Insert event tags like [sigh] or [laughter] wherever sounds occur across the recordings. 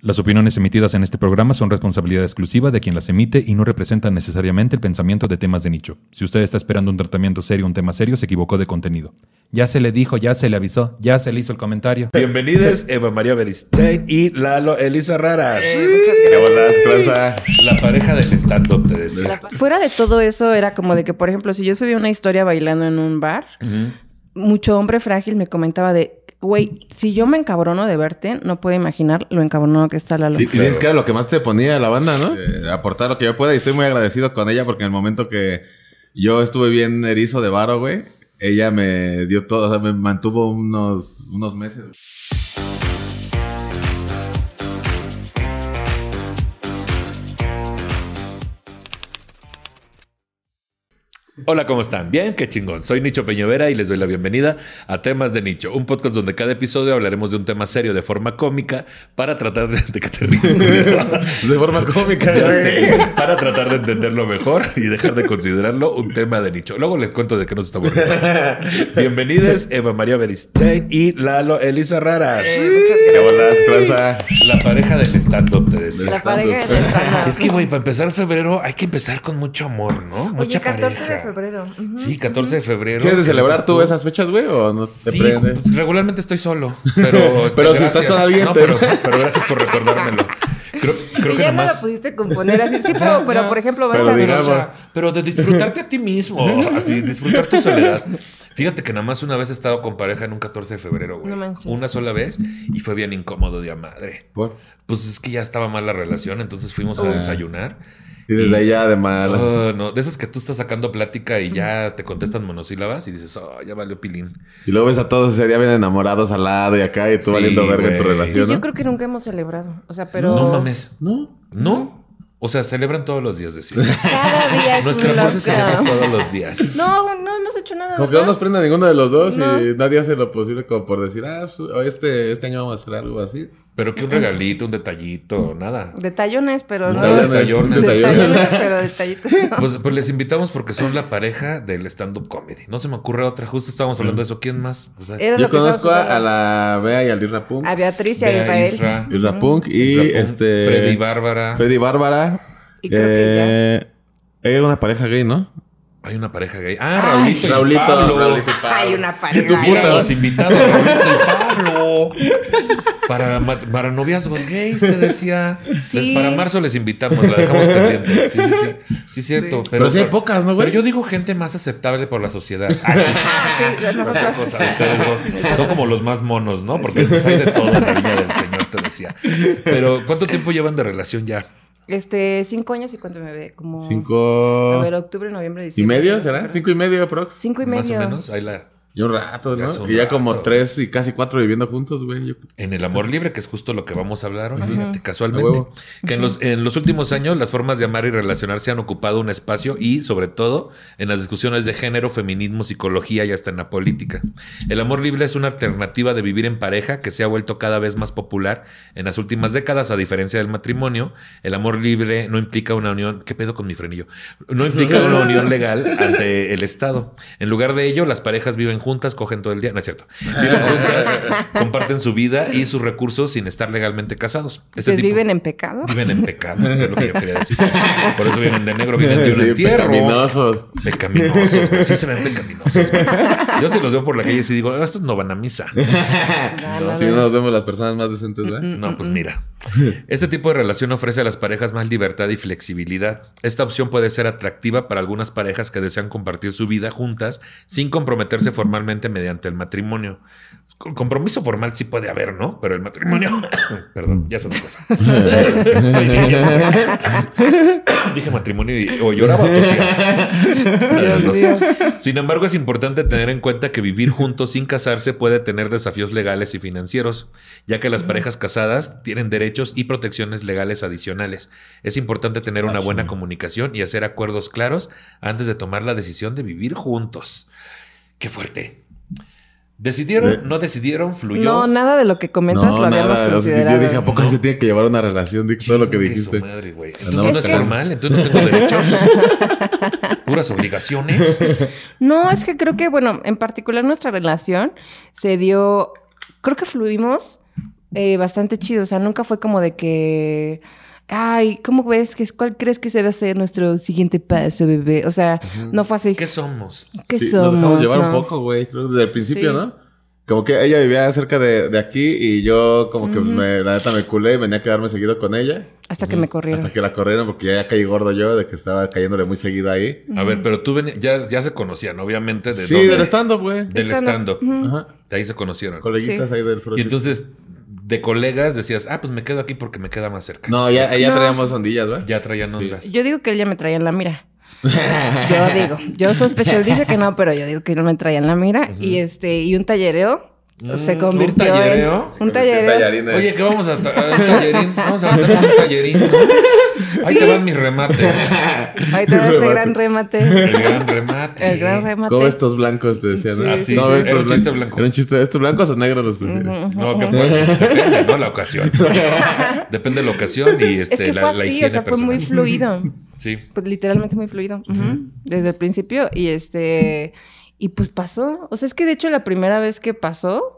Las opiniones emitidas en este programa son responsabilidad exclusiva de quien las emite y no representan necesariamente el pensamiento de temas de nicho. Si usted está esperando un tratamiento serio, un tema serio, se equivocó de contenido. Ya se le dijo, ya se le avisó, ya se le hizo el comentario. Bienvenidos Eva María Beristein y Lalo Elisa Raras. Eh. La pareja del stand-up, te decía. Fuera de todo eso, era como de que, por ejemplo, si yo subía una historia bailando en un bar, mucho hombre frágil me comentaba de, güey, si yo me encabrono de verte, no puedo imaginar lo encabronado que está Lalo. Sí, y es que era lo que más te ponía la banda, ¿no? Eh, aportar lo que yo pueda. Y estoy muy agradecido con ella porque en el momento que yo estuve bien erizo de varo, güey, ella me dio todo, o sea, me mantuvo unos, unos meses. Hola, ¿cómo están? Bien, qué chingón. Soy Nicho Peñovera y les doy la bienvenida a Temas de Nicho, un podcast donde cada episodio hablaremos de un tema serio de forma cómica para tratar de, de que te ríes. [laughs] De forma cómica, Ya güey. sé, para tratar de entenderlo mejor y dejar de considerarlo un tema de nicho. Luego les cuento de qué nos estamos riendo. [laughs] Bienvenidos Eva María Beristein y Lalo Elisa Raras. Eh, muchas Qué bolas, tranza. La pareja del stand-up, te decía. La pareja del stand-up. Es que, güey, para empezar febrero hay que empezar con mucho amor, ¿no? Oye, Mucha 14 pareja. de febrero. Ujú. Sí, 14 de febrero. ¿Tienes de ¿Qué celebrar tú esas fechas, güey? ¿O no te Sí, prende? pues, regularmente estoy solo, [laughs] pero, este, Pero si estás con alguien, No, pero, pero gracias por recordármelo. Creo, creo y que ya no nomás... lo pudiste componer así. Sí, pero, [laughs] pero por ejemplo, vas Pero a digamos- o sea, pero de disfrutarte a ti mismo, [laughs] así, disfrutar tu soledad. Fíjate que nada más una vez he estado con pareja en un 14 de febrero, güey. No manches. una sola vez y fue bien incómodo de a madre. ¿Por? Pues es que ya estaba mal la relación, entonces fuimos a Uy. desayunar. Y desde ahí ya de mal. No, de esas que tú estás sacando plática y ya te contestan monosílabas y dices, oh, ya valió pilín. Y luego ves a todos ese día bien enamorados al lado y acá y tú Sí, valiendo verga en tu. Sí, relación, yo creo que nunca hemos celebrado. O sea, pero. No mames. No. ¿No? O sea, celebran todos los días, decir. [laughs] Cada día es Nuestra amor se celebra todos los días. No, no hemos hecho nada. Como que no nos prende ninguno de los dos No. y nadie hace lo posible como por decir, ah, pues, este, este año vamos a hacer algo así. Pero que un regalito, un detallito, nada. Detallones, pero no. Detallones, detallones. Detallones, [laughs] pero detallitos. no. Pues, pues les invitamos porque son la pareja del stand-up comedy. No se me ocurre otra. Justo estábamos hablando de eso. ¿Quién más? O sea, Era Yo conozco a, a la Bea y al Irra Punk. A Beatriz y a Israel. Isra, Isra Punk y Isra Punk, este... Freddy Bárbara. Freddy Bárbara. Y creo que Eh, Era una pareja gay, ¿no? Hay una pareja gay. Ah, Raulito y Raulito, Pablo. Raulito y Pablo. Hay una tu pareja. puta, gay. Los invitados, Raulito y Pablo. Para, para noviazgos gays, te decía. Sí. Para marzo les invitamos, la dejamos pendiente. Sí, sí, sí. Sí, es cierto. Sí. Pero sí hay pocas, ¿no, güey? Pero yo digo gente más aceptable por la sociedad. Ah, sí. Ah, nosotros. cosa, ustedes son, son como los más monos, ¿no? Porque pues, hay de todo en la viña del Señor, te decía. Pero, ¿cuánto tiempo llevan de relación ya? Este, cinco años y cuánto me ve, como. Cinco... A ver, octubre, noviembre, ¿Y diciembre. medio será? ¿Cinco y medio, prox? Cinco y medio. Más o menos. Ahí la, Y un rato, Ya ¿no? un y ya como tres y casi cuatro viviendo juntos, güey. Yo- en el amor libre, que es justo lo que vamos a hablar hoy, fíjate, casualmente. Que en los, en los últimos años las formas de amar y relacionarse han ocupado un espacio y, sobre todo, en las discusiones de género, feminismo, psicología y hasta en la política. El amor libre es una alternativa de vivir en pareja que se ha vuelto cada vez más popular en las últimas décadas, a diferencia del matrimonio. El amor libre no implica una unión. ¿Qué pedo con mi frenillo? No implica una unión legal ante el Estado. En lugar de ello, las parejas viven juntas, cogen todo el día. No es cierto. [laughs] Viven juntas, comparten su vida y sus recursos sin estar legalmente casados. Este ¿Ustedes tipo- viven en pecado? Viven en pecado, es lo que yo quería decir. Por eso vienen de negro, vienen de un Sí, entierro. pecaminosos. Pecaminosos, güey. Sí se ven pecaminosos. güey. Yo se los veo por la calle y digo, "Ah, estos no van a misa. [laughs] No, no, Si no. no nos vemos las personas más decentes, ¿verdad? No, pues mira. Este tipo de relación ofrece a las parejas más libertad y flexibilidad. Esta opción puede ser atractiva para algunas parejas que desean compartir su vida juntas sin comprometerse formalmente mediante el matrimonio. Compromiso formal sí puede haber, ¿no? Pero el matrimonio. [coughs] Perdón, ya es otra cosa. Estoy [laughs] [coughs] bien, ya sé. Dije matrimonio y o lloraba o tosía. Sin embargo, es importante tener en cuenta que vivir juntos sin casarse puede tener desafíos legales y financieros, ya que las parejas casadas tienen derechos y protecciones legales adicionales. Es importante tener una buena comunicación y hacer acuerdos claros antes de tomar la decisión de vivir juntos. Qué fuerte. ¿Decidieron? De- ¿No decidieron? ¿Fluyó? No, nada de lo que comentas lo habíamos nada, considerado. Yo dije, ¿a poco No. se tiene que llevar una relación? Dije todo lo que dijiste. su madre, güey. No, Entonces no es es que- formal, entonces no tengo derechos. [laughs] Puras obligaciones. No, es que creo que, bueno, en particular nuestra relación se dio, creo que fluimos eh, bastante chido. O sea, nunca fue como de que. Ay, ¿cómo ves? que ¿Cuál crees que se va a ser nuestro siguiente paso, bebé? O sea, no fue así. ¿Qué somos? ¿Qué Sí, somos? Nos dejamos llevar no? un poco, güey. Creo desde el principio, Sí. ¿no? Como que ella vivía cerca de, de aquí y yo como que me, la neta me culé y venía a quedarme seguido con ella. Hasta que me corrieron. Hasta que la corrieron porque ya caí gordo yo de que estaba cayéndole muy seguido ahí. A ver, pero tú venías, ya, ya se conocían, obviamente, de Sí, dónde? del stand-up, güey. del Stand-up. Ajá. De ahí se conocieron. Coleguitas Sí. ahí del Frost. Y entonces, de colegas decías, ah, pues me quedo aquí porque me queda más cerca. No, ya, ya No. traíamos ondillas, ¿verdad? Ya traían Sí. ondas. Yo digo que él ya me traía en la mira. [laughs] Yo digo, yo sospecho, él dice que no, pero yo digo que él me traía en la mira. Y este, y un tallereo se Mm, convirtió ¿un tallereo? en un tallereo. Tallarines. Oye, ¿qué vamos a, un tallerín? Vamos a meternos un tallerín. ¿no? [laughs] Ahí te van mis remates. [laughs] Ahí te va este gran remate. El gran remate. El gran remate. ¿Cómo estos blancos te decían? Sí, ¿no? Ah, sí, no, sí. estos Era un chiste blanco. Era un chiste. ¿Estos blancos o negros los prefieres? No, que bueno, depende, ¿no? La ocasión. [laughs] Depende de la ocasión y este, Es que la, fue la así, higiene o sea, fue personal. muy fluido. [laughs] Sí. Pues literalmente muy fluido. Desde el principio. Y este. Y pues pasó. O sea, es que de hecho la primera vez que pasó,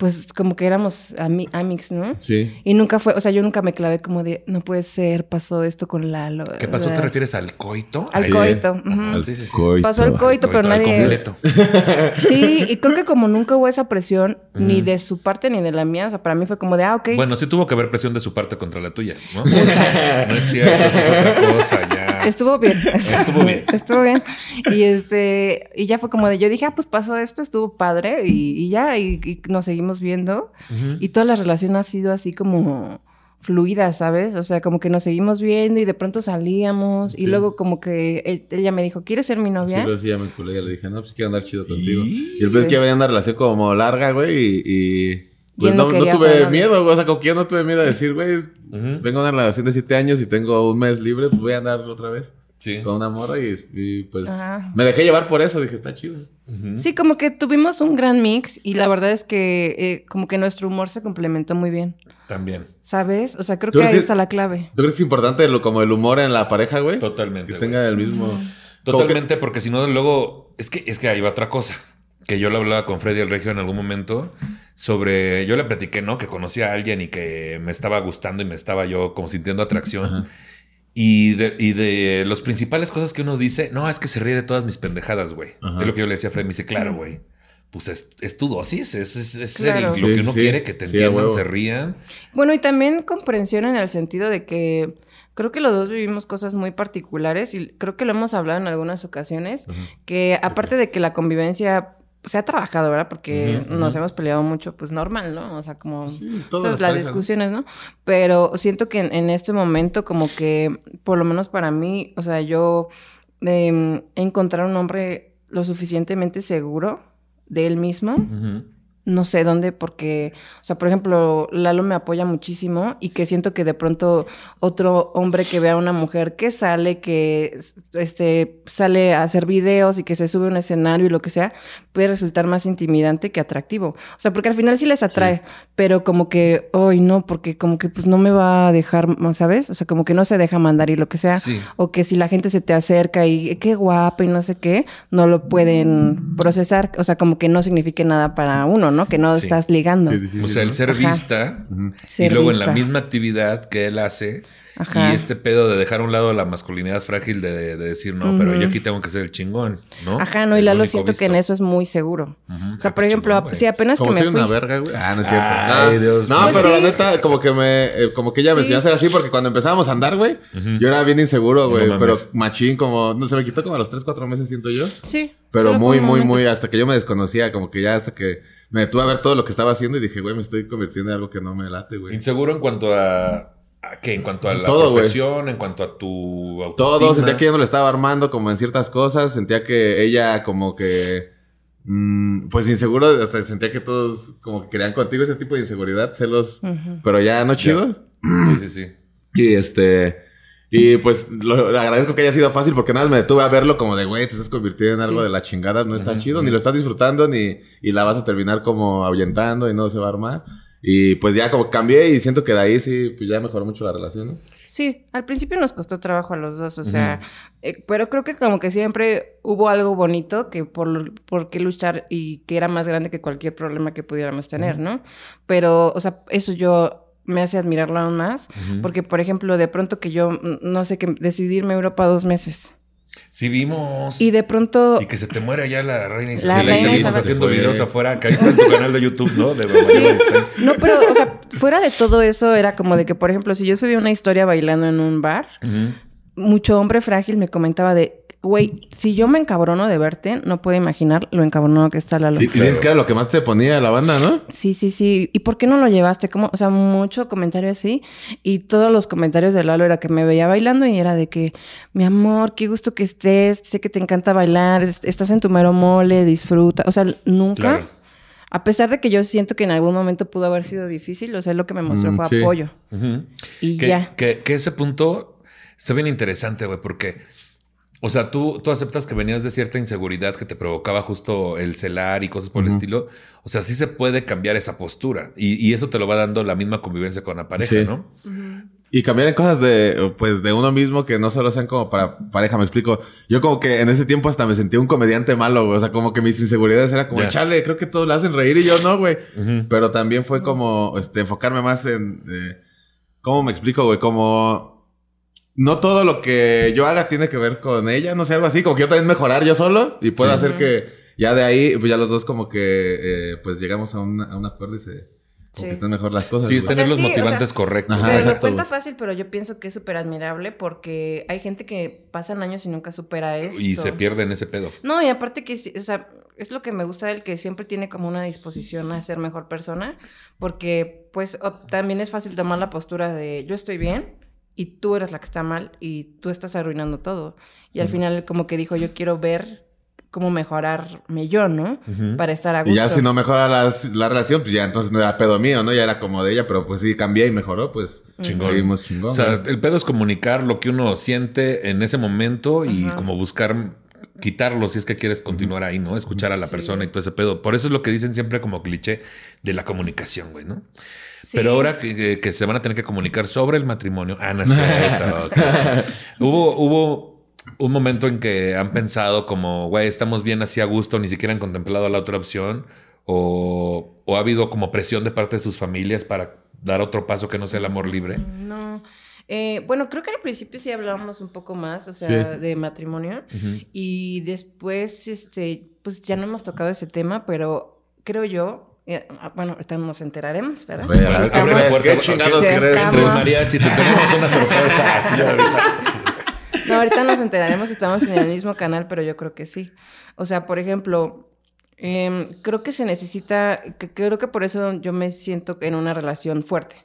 pues como que éramos ami amigos, ¿no? Sí. Y nunca fue, o sea, yo nunca me clavé como de, no puede ser, pasó esto con Lalo. ¿Qué pasó? ¿Te refieres al coito? Al coito. Ajá, ujú. sí, sí, sí. Coito. Pasó el coito, pero al nadie. completo. [laughs] Sí, y creo que como nunca hubo esa presión, ni de su parte ni de la mía, o sea, para mí fue como de, ah, ok. Bueno, sí tuvo que haber presión de su parte contra la tuya, ¿no? [laughs] No es cierto, eso es otra cosa ya. Estuvo bien. [laughs] Estuvo bien. Estuvo bien. Y este, y ya fue como de, yo dije, ah, pues pasó esto, estuvo padre, y, y ya, y, y nos seguimos viendo. Y toda la relación ha sido así como fluida, ¿sabes? O sea, como que nos seguimos viendo y de pronto salíamos. Sí. Y luego como que él- ella me dijo, ¿quieres ser mi Sí, novia? pero sí, ya me culé. Ya le dije, no, pues quiero andar chido contigo. Sí. Y el pez Sí. que había una relación como larga, güey, y... y pues no, no tuve miedo, güey. O sea, como que yo no tuve miedo de decir, güey, vengo de una relación de siete años y tengo un mes libre, pues voy a andar otra vez Sí. con una morra y, y, pues Ajá. me dejé llevar por eso. Dije, está chido. Ujú. Sí, como que tuvimos un gran mix y la verdad es que eh, como que nuestro humor se complementó muy bien, También. ¿sabes? O sea, creo ¿Tú que ahí está la clave. ¿Tú crees que es importante lo, como el humor en la pareja, güey? Totalmente. Que güey. tenga el mismo... Totalmente, porque si no, luego. Es que, es que ahí va otra cosa. Que yo lo hablaba con Freddy el Regio en algún momento. Sobre. Yo le platiqué, ¿no? Que conocía a alguien y que me estaba gustando y me estaba yo como sintiendo atracción. Ajá. Y de, y de las principales cosas que uno dice, no, es que se ríe de todas mis pendejadas, güey. Ajá. Es lo que yo le decía a Freddy. Me dice, claro, güey. Pues es, es tu dosis, es, es, es Claro. el- lo Sí, que uno sí. quiere, que te entiendan, se rían. Bueno, y también comprensión en el sentido de que creo que los dos vivimos cosas muy particulares y creo que lo hemos hablado en algunas ocasiones, que aparte de que la convivencia se ha trabajado, ¿verdad? Porque nos hemos peleado mucho, pues normal, ¿no? O sea, como Sí, todas esas las discusiones, ¿no? Pero siento que en, en este momento como que, por lo menos para mí, o sea, yo em, encontrar un hombre lo suficientemente seguro de él mismo. No sé dónde, porque, o sea, por ejemplo, Lalo me apoya muchísimo y que siento que de pronto otro hombre que vea a una mujer que sale, que este, sale a hacer videos y que se sube a un escenario y lo que sea, puede resultar más intimidante que atractivo. O sea, porque al final sí les atrae, pero como que, hoy no, porque como que pues no me va a dejar, ¿sabes? O sea, como que no se deja mandar y lo que sea. Sí. O que si la gente se te acerca y qué guapa y no sé qué, no lo pueden procesar. O sea, como que no signifique nada para uno, ¿no? Que no Sí. estás ligando. Sí, es difícil, O sea, el ¿no? ser Ajá. vista y Ser luego en la misma actividad que él hace Ajá. y este pedo de dejar a un lado la masculinidad frágil de, de decir, no, pero yo aquí tengo que ser el chingón, ¿no? Ajá, no, y Lalo siento que en eso es muy seguro. Ujú. O sea, Ah, por ejemplo, chingón, si apenas que me soy fui. una verga, güey. Ah, no es cierto. Ay, no, Dios no, mío. pero Pues la neta, como que me, eh, como que ella me Sí. enseñó a ser así porque cuando empezábamos a andar, güey, yo era bien inseguro, güey, pero machín, como, no se me quitó como a los 3, 4 meses, siento yo. Sí. Pero muy, muy, muy, hasta que yo me desconocía, como que ya hasta que me detuve a ver todo lo que estaba haciendo y dije, güey, me estoy convirtiendo en algo que no me late, güey. Inseguro en cuanto a... ¿A qué? En cuanto a la Todo, profesión, en cuanto a tu autoestima. Todo, sentía que yo no le estaba armando como en ciertas cosas, sentía que ella como que, mm, pues inseguro, hasta sentía que todos como que querían contigo ese tipo de inseguridad, celos, pero ya no chido. Sí, sí, sí. Y este, y pues lo, le agradezco que haya sido fácil porque nada más me detuve a verlo como de, güey, te estás convirtiendo en algo Sí. de la chingada, no está chido, ni lo estás disfrutando, ni, y la vas a terminar como ahuyentando y no se va a armar. Y pues ya como cambié y siento que de ahí sí, pues ya mejoró mucho la relación, ¿no? Sí, al principio nos costó trabajo a los dos, o sea, eh, pero creo que como que siempre hubo algo bonito que por, por qué luchar y que era más grande que cualquier problema que pudiéramos tener, ¿no? Pero, o sea, eso yo me hace admirarlo aún más, porque, por ejemplo, de pronto que yo, mm, no sé, que decidirme a Europa dos meses. Sí vimos. Y de pronto... Y que se te muere allá la reina Isabel. La La reina Isabel. haciendo videos afuera. Que ahí está en tu canal de YouTube, ¿no? De Mamá Sí. No, pero, o sea, fuera de todo eso, era como de que, por ejemplo, si yo subía una historia bailando en un bar, mucho hombre frágil me comentaba de, güey, si yo me encabrono de verte, no puedo imaginar lo encabronado que está Lalo. Sí, y dices que era lo que más te ponía la banda, ¿no? Sí, sí, sí. ¿Y por qué no lo llevaste? Como, o sea, mucho comentario así. Y todos los comentarios de Lalo era que me veía bailando y era de que, mi amor, qué gusto que estés, sé que te encanta bailar, es- estás en tu mero mole, disfruta. O sea, nunca. Claro. A pesar de que yo siento que en algún momento pudo haber sido difícil, o sea, lo que me mostró Mm, fue sí. apoyo. Y que, ya. Que, que ese punto está bien interesante, güey, porque, o sea, tú, tú aceptas que venías de cierta inseguridad que te provocaba justo el celar y cosas por el estilo. O sea, sí se puede cambiar esa postura y, y eso te lo va dando la misma convivencia con la pareja, Sí. ¿no? Y cambiar en cosas de, pues, de uno mismo que no solo sean como para pareja, me explico. Yo como que en ese tiempo hasta me sentía un comediante malo, güey. O sea, como que mis inseguridades era como, Ya. chale, creo que todos le hacen reír y yo no, güey. Pero también fue como, este, enfocarme más en, eh, ¿cómo me explico, güey? Como, no todo lo que yo haga tiene que ver con ella, no sé, algo así. Como que yo también mejorar yo solo y puedo Sí. hacer que ya de ahí, pues ya los dos como que, eh, pues llegamos a, una, a un acuerdo y se, como Sí. que están mejor las cosas. Sí, es tener sea, los sí, o motivantes sea, correctos. Ajá, Pero ¿no? lo cuenta fácil, pero yo pienso que es súper admirable porque hay gente que pasan años y nunca supera esto. Y se pierde en ese pedo. No, y aparte que, sí, o sea, es lo que me gusta del que siempre tiene como una disposición a ser mejor persona, porque pues o- también es fácil tomar la postura de yo estoy bien y tú eres la que está mal y tú estás arruinando todo. Y al final como que dijo yo quiero ver cómo mejorarme yo, ¿no? Para estar a gusto. Y ya si no mejora la relación, pues ya entonces no era pedo mío, ¿no? Ya era como de ella, pero pues sí cambié y mejoró, pues Chingón. seguimos chingón. O sea, el pedo es comunicar lo que uno siente en ese momento y Ajá. como buscar quitarlo si es que quieres continuar ahí, ¿no? Escuchar a la Sí. persona y todo ese pedo. Por eso es lo que dicen siempre como cliché de la comunicación, güey, ¿no? Sí. Pero ahora que, que- que se van a tener que comunicar sobre el matrimonio. Ah, no [laughs] hubo, hubo un momento en que han pensado como, güey, estamos bien así a gusto, ni siquiera han contemplado la otra opción. O, o ha habido como presión de parte de sus familias para dar otro paso que no sea el amor libre. No. Eh, bueno, creo que al principio sí hablábamos un poco más, o sea, Sí. de matrimonio. Y después, este, pues ya no hemos tocado ese tema, pero creo yo, bueno, ahorita nos enteraremos, ¿verdad? Entre mariachi, te tenemos una sorpresa [laughs] así ahorita. No, ahorita nos enteraremos si estamos en el mismo canal, pero yo creo que sí. O sea, por ejemplo, em, creo que se necesita, que, creo que por eso yo me siento en una relación fuerte.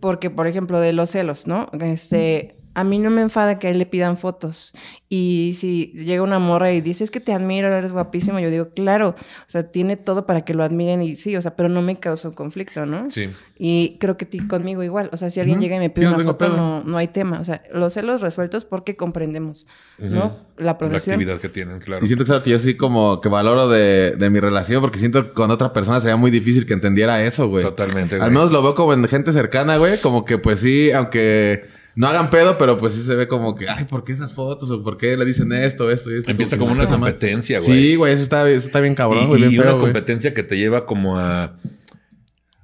Porque, por ejemplo, de los celos, ¿no? Este, a mí no me enfada que a él le pidan fotos. Y si llega una morra y dice, es que te admiro, eres guapísimo, yo digo, claro, o sea, tiene todo para que lo admiren y sí, o sea, pero no me causa un conflicto, ¿no? Sí. Y creo que conmigo igual. O sea, si alguien llega y me pide no una foto, no, no hay tema. O sea, los celos resueltos porque comprendemos, ¿no? La La profesión. actividad que tienen, claro. Y siento que yo sí como que valoro de, de mi relación, porque siento que con otra persona sería muy difícil que entendiera eso, güey. Totalmente, güey. Al menos lo veo como en gente cercana, güey. Como que pues sí, aunque no hagan pedo, pero pues sí se ve como que, ay, ¿por qué esas fotos? ¿O por qué le dicen esto, esto y esto? Empieza como una competencia, güey. Sí, güey, eso está, eso está bien cabrón, y, güey. y bien una feo, güey. competencia que te lleva como a.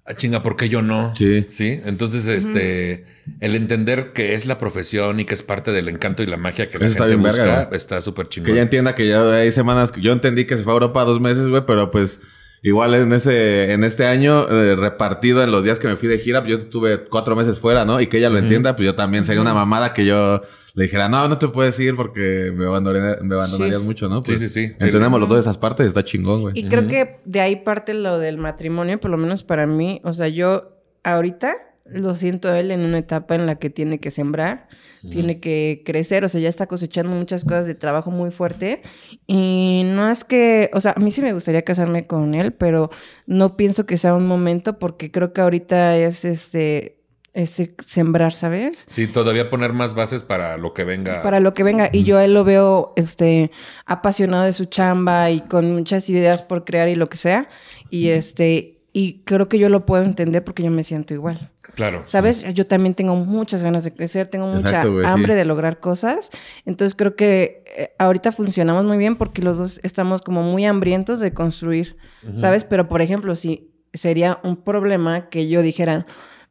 A chinga, ¿por qué yo no? Sí. Sí. Entonces, este. El entender que es la profesión y que es parte del encanto y la magia que la Eso está gente bien busca verga, güey. está súper chingón. Que ya entienda que ya hay semanas que yo entendí que se fue a Europa dos meses, güey, pero pues igual en ese, en este año, eh, repartido en los días que me fui de gira, pues, yo tuve cuatro meses fuera, ¿no? Y que ella lo entienda, pues yo también sería una mamada que yo le dijera, no, no te puedes ir porque me, abandonaría- me abandonarías Sí. mucho, ¿no? Sí, Pues, sí, sí. Entendemos los dos esas partes, está chingón, güey. Y creo que de ahí parte lo del matrimonio, por lo menos para mí. O sea, yo ahorita lo siento a él en una etapa en la que tiene que sembrar, tiene que crecer, o sea, ya está cosechando muchas cosas de trabajo muy fuerte. Y no es que, o sea, a mí sí me gustaría casarme con él, pero no pienso que sea un momento porque creo que ahorita es este, este sembrar, ¿sabes? Sí, todavía poner más bases para lo que venga. para lo que venga. Y yo a él lo veo este apasionado de su chamba y con muchas ideas por crear y lo que sea. Y este, Y creo que yo lo puedo entender porque yo me siento igual. Claro. ¿Sabes? Yo también tengo muchas ganas de crecer, tengo mucha Exacto, güey, hambre sí. de lograr cosas. Entonces creo que eh, ahorita funcionamos muy bien porque los dos estamos como muy hambrientos de construir, ¿sabes? Pero por ejemplo, si sería un problema que yo dijera,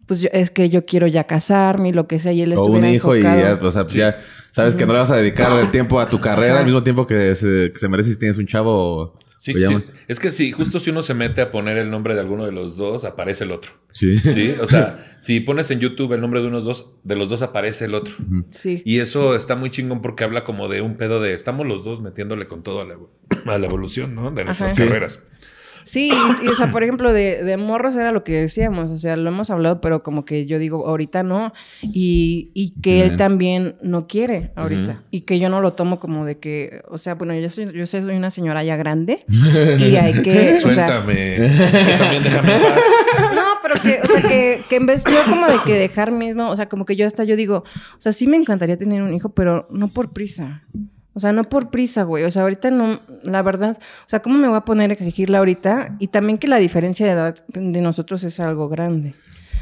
pues yo- es que yo quiero ya casarme y lo que sea, y él O un estuviera hijo y enfocado. ya, o sea, ya sabes que no le vas a dedicar el tiempo a tu carrera al mismo tiempo que se, que se merece si tienes un chavo. Sí, sí. Es que sí, justo si uno se mete a poner el nombre de alguno de los dos, aparece el otro. Sí. Sí, o sea, [laughs] si pones en YouTube el nombre de unos dos, de los dos aparece el otro. Sí. Y eso está muy chingón porque habla como de un pedo de estamos los dos metiéndole con todo a la, a la evolución, ¿no? De nuestras Ajá. Carreras. Sí, y, y, o sea, por ejemplo, de, de morros era lo que decíamos, o sea, lo hemos hablado, pero como que yo digo, ahorita no, y, y que Sí. él también no quiere ahorita, y que yo no lo tomo como de que, o sea, bueno, yo soy, yo soy una señora ya grande, [laughs] y hay que, o sea, Suéltame. que también déjame en paz. [laughs] no, pero que, o sea, que, que en vez yo como de que dejar mismo, o sea, como que yo hasta yo digo, o sea, sí me encantaría tener un hijo, pero no por prisa. O sea, no por prisa, güey. O sea, ahorita no, la verdad, o sea, ¿cómo me voy a poner a exigirla ahorita? Y también que la diferencia de edad de nosotros es algo grande.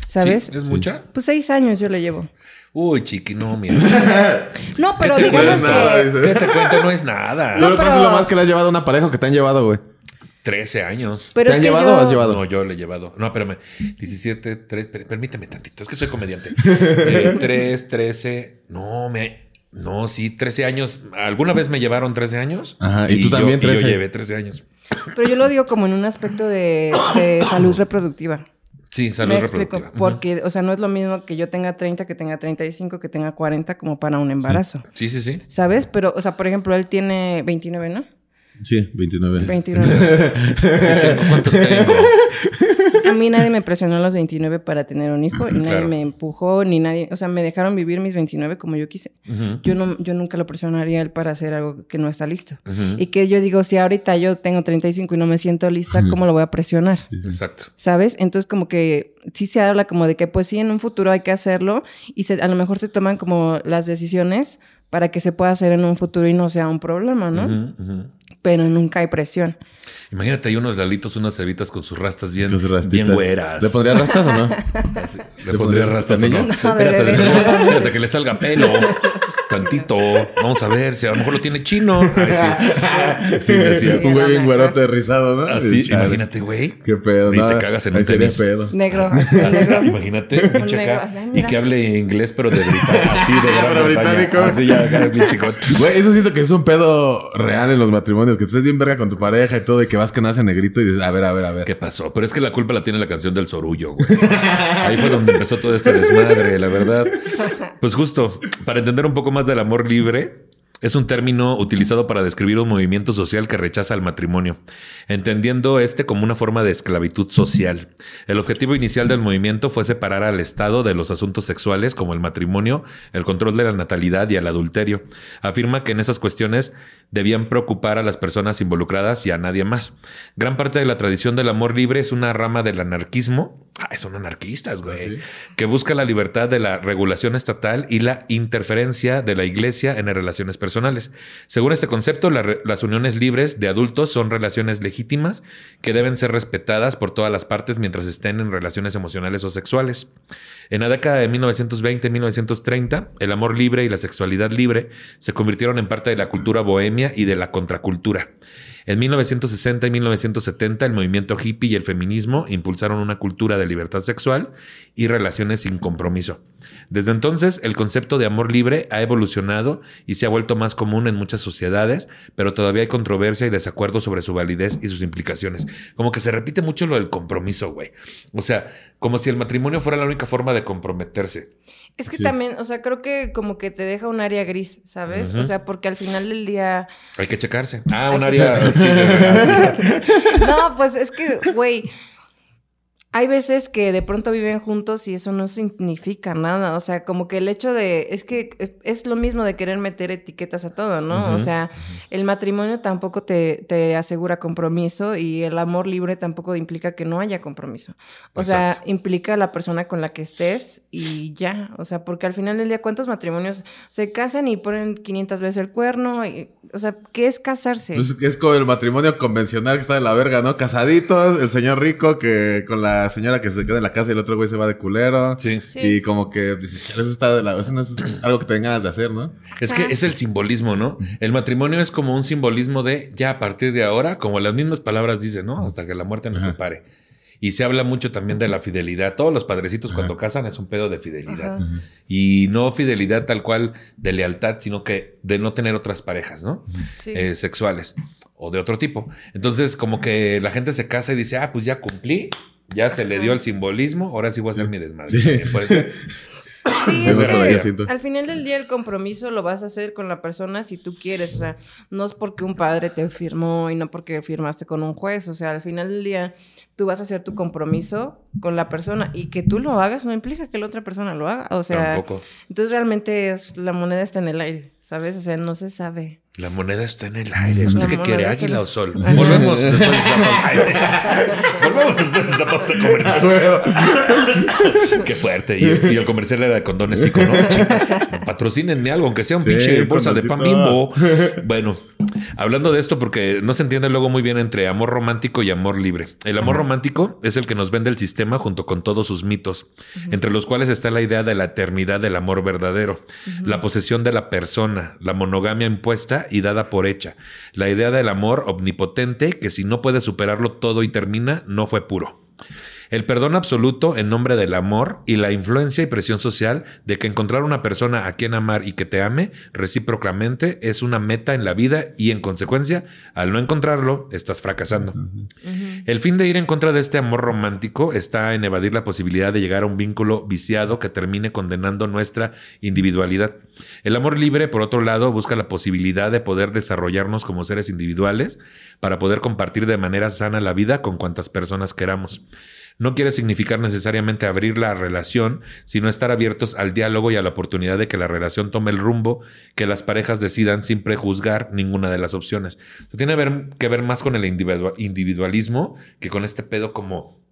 ¿Sabes? ¿Sí? ¿Es mucha? Pues seis años yo le llevo. Uy, chiqui, no, mira. [laughs] No, pero ¿Qué te digamos que. ¿Qué te [laughs] cuento? No es nada. ¿Tú No, cuánto es pero- lo más que le has llevado a una pareja que te han llevado, güey? 13 años. Pero ¿Te es han que llevado yo- o has llevado? No, yo le he llevado. No, espérame. 17, 3, permíteme tantito. Es que soy comediante. [laughs] Eh, 3, 13. No, me. No, sí, 13 años. ¿Alguna vez me llevaron 13 años? Ajá, y tú también, yo, y 13. yo llevé 13 años. Pero yo lo digo como en un aspecto de, de [coughs] salud reproductiva. Sí, salud Me explico, reproductiva. Ujú. porque, o sea, no es lo mismo que yo tenga 30, que tenga 35, que tenga 40 como para un embarazo. Sí, sí, sí. ¿Sabes? Pero, o sea, por ejemplo, él tiene 29, ¿no? Sí, 29. 29. Sí tengo. ¿Cuántos tengo? A mí nadie me presionó a los 29 para tener un hijo, y nadie Claro. me empujó, ni nadie, o sea, me dejaron vivir mis 29 como yo quise. Yo no, yo nunca lo presionaría a él para hacer algo que no está listo. Y que yo digo, si ahorita yo tengo 35 y no me siento lista, ¿cómo lo voy a presionar? Exacto. ¿Sabes? Entonces como que sí se habla como de que pues sí, en un futuro hay que hacerlo y se, a lo mejor se toman como las decisiones para que se pueda hacer en un futuro y no sea un problema, ¿no? Pero nunca hay presión. Imagínate ahí unos lalitos, unas cebitas con sus rastas bien, Con sus rastitas. bien güeras. ¿Le pondrías rastas o no? ¿Le, ¿Le pondría rastas o no? niña? No, de espérate, bebé. espérate, espérate que le salga pelo. [laughs] Tantito. Vamos a ver si a lo mejor lo tiene chino. Ay, sí. Sí, decía. Un güey bien Ajá. güerote rizado, ¿no? Así, Chale. imagínate, güey. Qué pedo, Y no, te cagas en un tenis. pedo. Negro, [laughs] así, negro. Imagínate, un pinche acá, y que hable inglés, pero de [laughs] británico, así de gran británico. Así ya, acá, bien chicón. Güey, eso siento que es un pedo real en los matrimonios, que estés bien verga con tu pareja y todo, y que vas que nace negrito y dices, a ver, a ver, a ver. ¿Qué pasó? Pero es que la culpa la tiene la canción del Sorullo, güey. Ahí fue donde empezó todo este desmadre, la verdad. Pues justo, para entender un poco más del amor libre, es un término utilizado para describir un movimiento social que rechaza el matrimonio, entendiendo este como una forma de esclavitud social. El objetivo inicial del movimiento fue separar al Estado de los asuntos sexuales como el matrimonio, el control de la natalidad y el adulterio. Afirma que en esas cuestiones debían preocupar a las personas involucradas y a nadie más. Gran parte de la tradición del amor libre es una rama del anarquismo. Ah, son anarquistas, güey. Que busca la libertad de la regulación estatal y la interferencia de la iglesia en las relaciones personales. Según este concepto, la las uniones libres de adultos son relaciones legítimas que deben ser respetadas por todas las partes mientras estén en relaciones emocionales o sexuales. En la década de 1920-1930, el amor libre y la sexualidad libre se convirtieron en parte de la cultura bohemia y de la contracultura. En 1960 y 1970, el movimiento hippie y el feminismo impulsaron una cultura de libertad sexual y relaciones sin compromiso. Desde entonces, el concepto de amor libre ha evolucionado y se ha vuelto más común en muchas sociedades, pero todavía hay controversia y desacuerdo sobre su validez y sus implicaciones. Como que se repite mucho lo del compromiso, güey. O sea, como si el matrimonio fuera la única forma de comprometerse. Es que Sí. también, o sea, creo que como que te deja un área gris, ¿sabes? O sea, porque al final del día... Hay que checarse. Ah, un que área. [laughs] No, pues es que, güey, hay veces que de pronto viven juntos y eso no significa nada. O sea, como que el hecho de. Es que es lo mismo de querer meter etiquetas a todo, ¿no? O sea, el matrimonio tampoco te, te, asegura compromiso y el amor libre tampoco implica que no haya compromiso. O sea, implica la persona con la que estés y ya. O sea, porque al final del día, ¿cuántos matrimonios se casan y ponen 500 veces el cuerno? Y, o sea, ¿qué es casarse? Pues es como el matrimonio convencional que está de la verga, ¿no? Casaditos, el señor rico que con la señora que se queda en la casa y el otro güey se va de culero. Sí. Y como que eso está de la, eso no es algo que tengas de hacer, ¿no? Es que es el simbolismo, ¿no? El matrimonio es como un simbolismo de ya a partir de ahora, como las mismas palabras dicen, ¿no? Hasta que la muerte nos separe. Y se habla mucho también de la fidelidad. Todos los padrecitos cuando casan es un pedo de fidelidad. Y no fidelidad tal cual de lealtad, sino que de no tener otras parejas, ¿no? Eh, sexuales o de otro tipo. Entonces, como que la gente se casa y dice, ah, pues ya cumplí, ya se le dio el simbolismo, ahora sí voy a hacer mi desmadre. Sí. Puede ser. [laughs] Sí, es que al final del día el compromiso lo vas a hacer con la persona si tú quieres, o sea, no es porque un padre te firmó y no porque firmaste con un juez, o sea, al final del día tú vas a hacer tu compromiso con la persona y que tú lo hagas no implica que la otra persona lo haga, o sea, entonces realmente la moneda está en el aire, ¿sabes? O sea, no se sabe. La moneda está en el aire. ¿Usted qué quiere, águila o sol? Volvemos después de esta pausa. [laughs] Volvemos después de esta pausa comercial. qué fuerte. Y, el comercial era de condones y con Patrocínenme algo, aunque sea un pinche bolsa de pan bimbo. Bueno, hablando de esto, porque no se entiende luego muy bien entre amor romántico y amor libre. El amor romántico es el que nos vende el sistema junto con todos sus mitos, entre los cuales está la idea de la eternidad del amor verdadero, la posesión de la persona, la monogamia impuesta y dada por hecha. La idea del amor omnipotente que si no puede superarlo todo y termina, no fue puro. El perdón absoluto en nombre del amor y la influencia y presión social de que encontrar una persona a quien amar y que te ame recíprocamente es una meta en la vida y en consecuencia, al no encontrarlo, estás fracasando. El fin de ir en contra de este amor romántico está en evadir la posibilidad de llegar a un vínculo viciado que termine condenando nuestra individualidad. El amor libre, por otro lado, busca la posibilidad de poder desarrollarnos como seres individuales para poder compartir de manera sana la vida con cuantas personas queramos no quiere significar necesariamente abrir la relación, sino estar abiertos al diálogo y a la oportunidad de que la relación tome el rumbo que las parejas decidan sin prejuzgar ninguna de las opciones. tiene que ver más con el individualismo que con este pedo como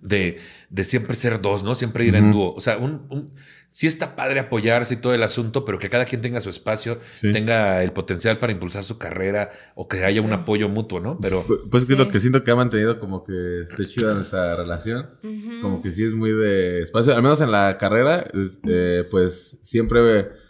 de, de siempre ser dos, ¿no? Siempre ir en dúo. O sea, un sí está padre apoyarse y todo el asunto, pero que cada quien tenga su espacio, tenga el potencial para impulsar su carrera o que haya un apoyo mutuo, ¿no? Pero. Pues, es lo que siento que ha mantenido como que esté chida nuestra relación. Como que sí es muy de espacio. Al menos en la carrera, eh, pues siempre.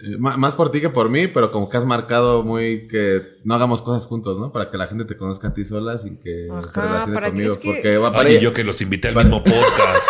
Eh, más por ti que por mí, pero como que has marcado muy que no hagamos cosas juntos, ¿no? Para que la gente te conozca a ti sola sin que se relacione conmigo. Porque va para y yo que los invité al mismo podcast.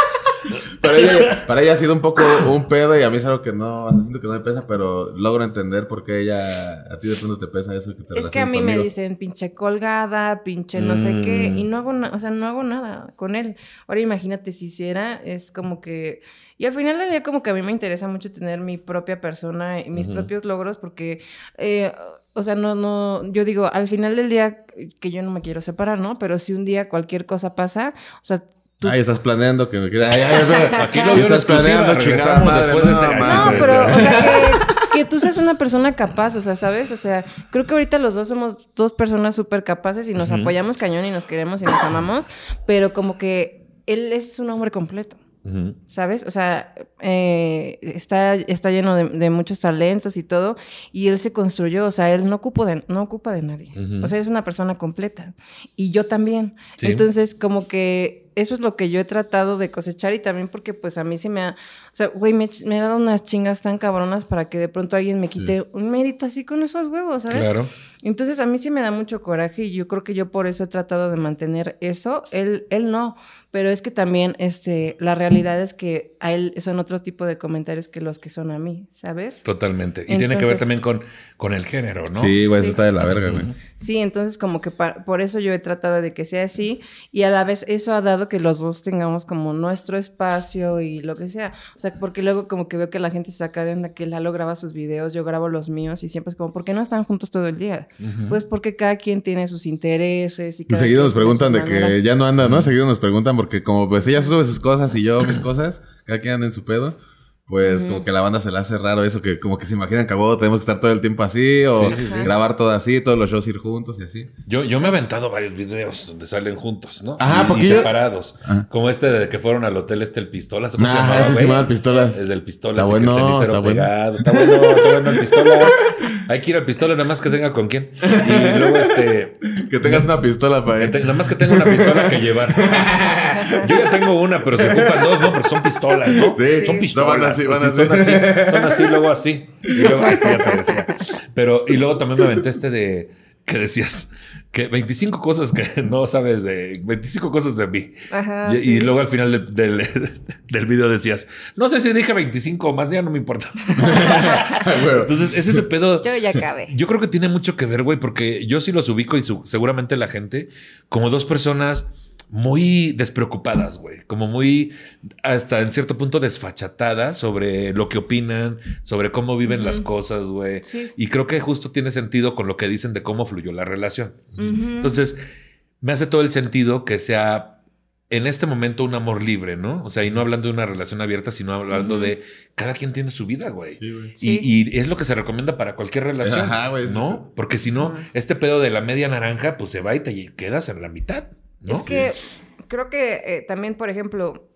Para, ella, para ella ha sido un poco un pedo y a mí es algo que no, siento que no me pesa, pero logro entender por qué ella, a ti de pronto te pesa eso. Que te es que a mí me dicen pinche colgada, pinche no sé qué, y mm. no hago nada, o sea, no hago nada con él. Ahora imagínate si hiciera, es como que... Y al final del día como que a mí me interesa mucho tener mi propia persona y mis propios logros porque... Eh, o sea, no, no, yo digo, al final del día, que yo no me quiero separar, ¿no? Pero si un día cualquier cosa pasa, o sea, Ahí estás planeando que me quieras. [laughs] Aquí lo estás planeando, regresamos después de este No, pero o sea, [laughs] que, tú seas una persona capaz, o sea, ¿sabes? O sea, creo que ahorita los dos somos dos personas súper capaces y nos apoyamos cañón y nos queremos y nos amamos, pero como que él es un hombre completo. ¿Sabes? O sea, eh, está, está lleno de, muchos talentos y todo, y él se construyó, o sea, él no, ocupa de, no ocupa de nadie. O sea, es una persona completa. Y yo también. Entonces, como que eso es lo que yo he tratado de cosechar y también porque pues a mí se me ha, o sea, güey, me, me, dado unas chingas tan cabronas para que de pronto alguien me quite un mérito así con esos huevos, ¿sabes? Claro. Entonces a mí sí me da mucho coraje y yo creo que yo por eso he tratado de mantener eso, él, él no, pero es que también este, la realidad es que a él eso no, otro tipo de comentarios que los que son a mí, ¿sabes? Totalmente. Y tiene que ver también con, con el género, ¿no? Sí, güey, eso está de la verga, güey. Sí, entonces como que por eso yo he tratado de que sea así y a la vez eso ha dado que los dos tengamos como nuestro espacio y lo que sea. O sea, porque luego como que veo que la gente se saca de onda que Lalo graba sus videos, yo grabo los míos y siempre es como, ¿por qué no están juntos todo el día? Pues porque cada quien tiene sus intereses y cada seguido nos preguntan de que ya no anda, ¿no? Seguido nos preguntan porque como pues ella sube sus cosas y yo mis cosas, cada quien anda en su pedo pues como que la banda se le hace raro eso, que como que se imaginan que a tenemos que estar todo el tiempo así, o grabar todo así, todos los shows ir juntos y así. Yo, yo me he aventado varios videos donde salen juntos, ¿no? Ajá, porque y separados. Como este de que fueron al hotel este el Pistolas. ¿Cómo se llamaba, ese se llama Pistolas. Es del Pistolas. Está bueno, el cenicero está pegado. Bueno. Está bueno, está bueno el Pistolas. Hay que ir al Pistolas nada más que tenga con quién. [laughs] Y luego este... Que tengas una pistola para. Nada más que tenga una pistola que llevar. Yo ya tengo una, pero se ocupan dos, ¿no? Porque son pistolas, ¿no? Sí. Son pistolas. Son así, son así. Son así, luego así. Y luego así ya te decía. Pero, y luego también me aventé este de que decías que 25 cosas que [laughs] no sabes de 25 cosas de mí. Ajá, y, y, luego al final del, [laughs] del, video decías, no sé si dije 25 o más, ya no me importa. [laughs] Entonces, es ese pedo. Yo ya acabé. Yo creo que tiene mucho que ver, güey, porque yo sí los ubico y seguramente la gente, como dos personas muy despreocupadas, güey, como muy hasta en cierto punto desfachatadas sobre lo que opinan, sobre cómo viven las cosas, güey. Y creo que justo tiene sentido con lo que dicen de cómo fluyó la relación. Entonces, me hace todo el sentido que sea en este momento un amor libre, ¿no? O sea, y no hablando de una relación abierta, sino hablando de cada quien tiene su vida, güey. y, y, es lo que se recomienda para cualquier relación, ¿no? Porque si no, este pedo de la media naranja, pues se va y te quedas en la mitad. Es que creo que eh, también, por ejemplo,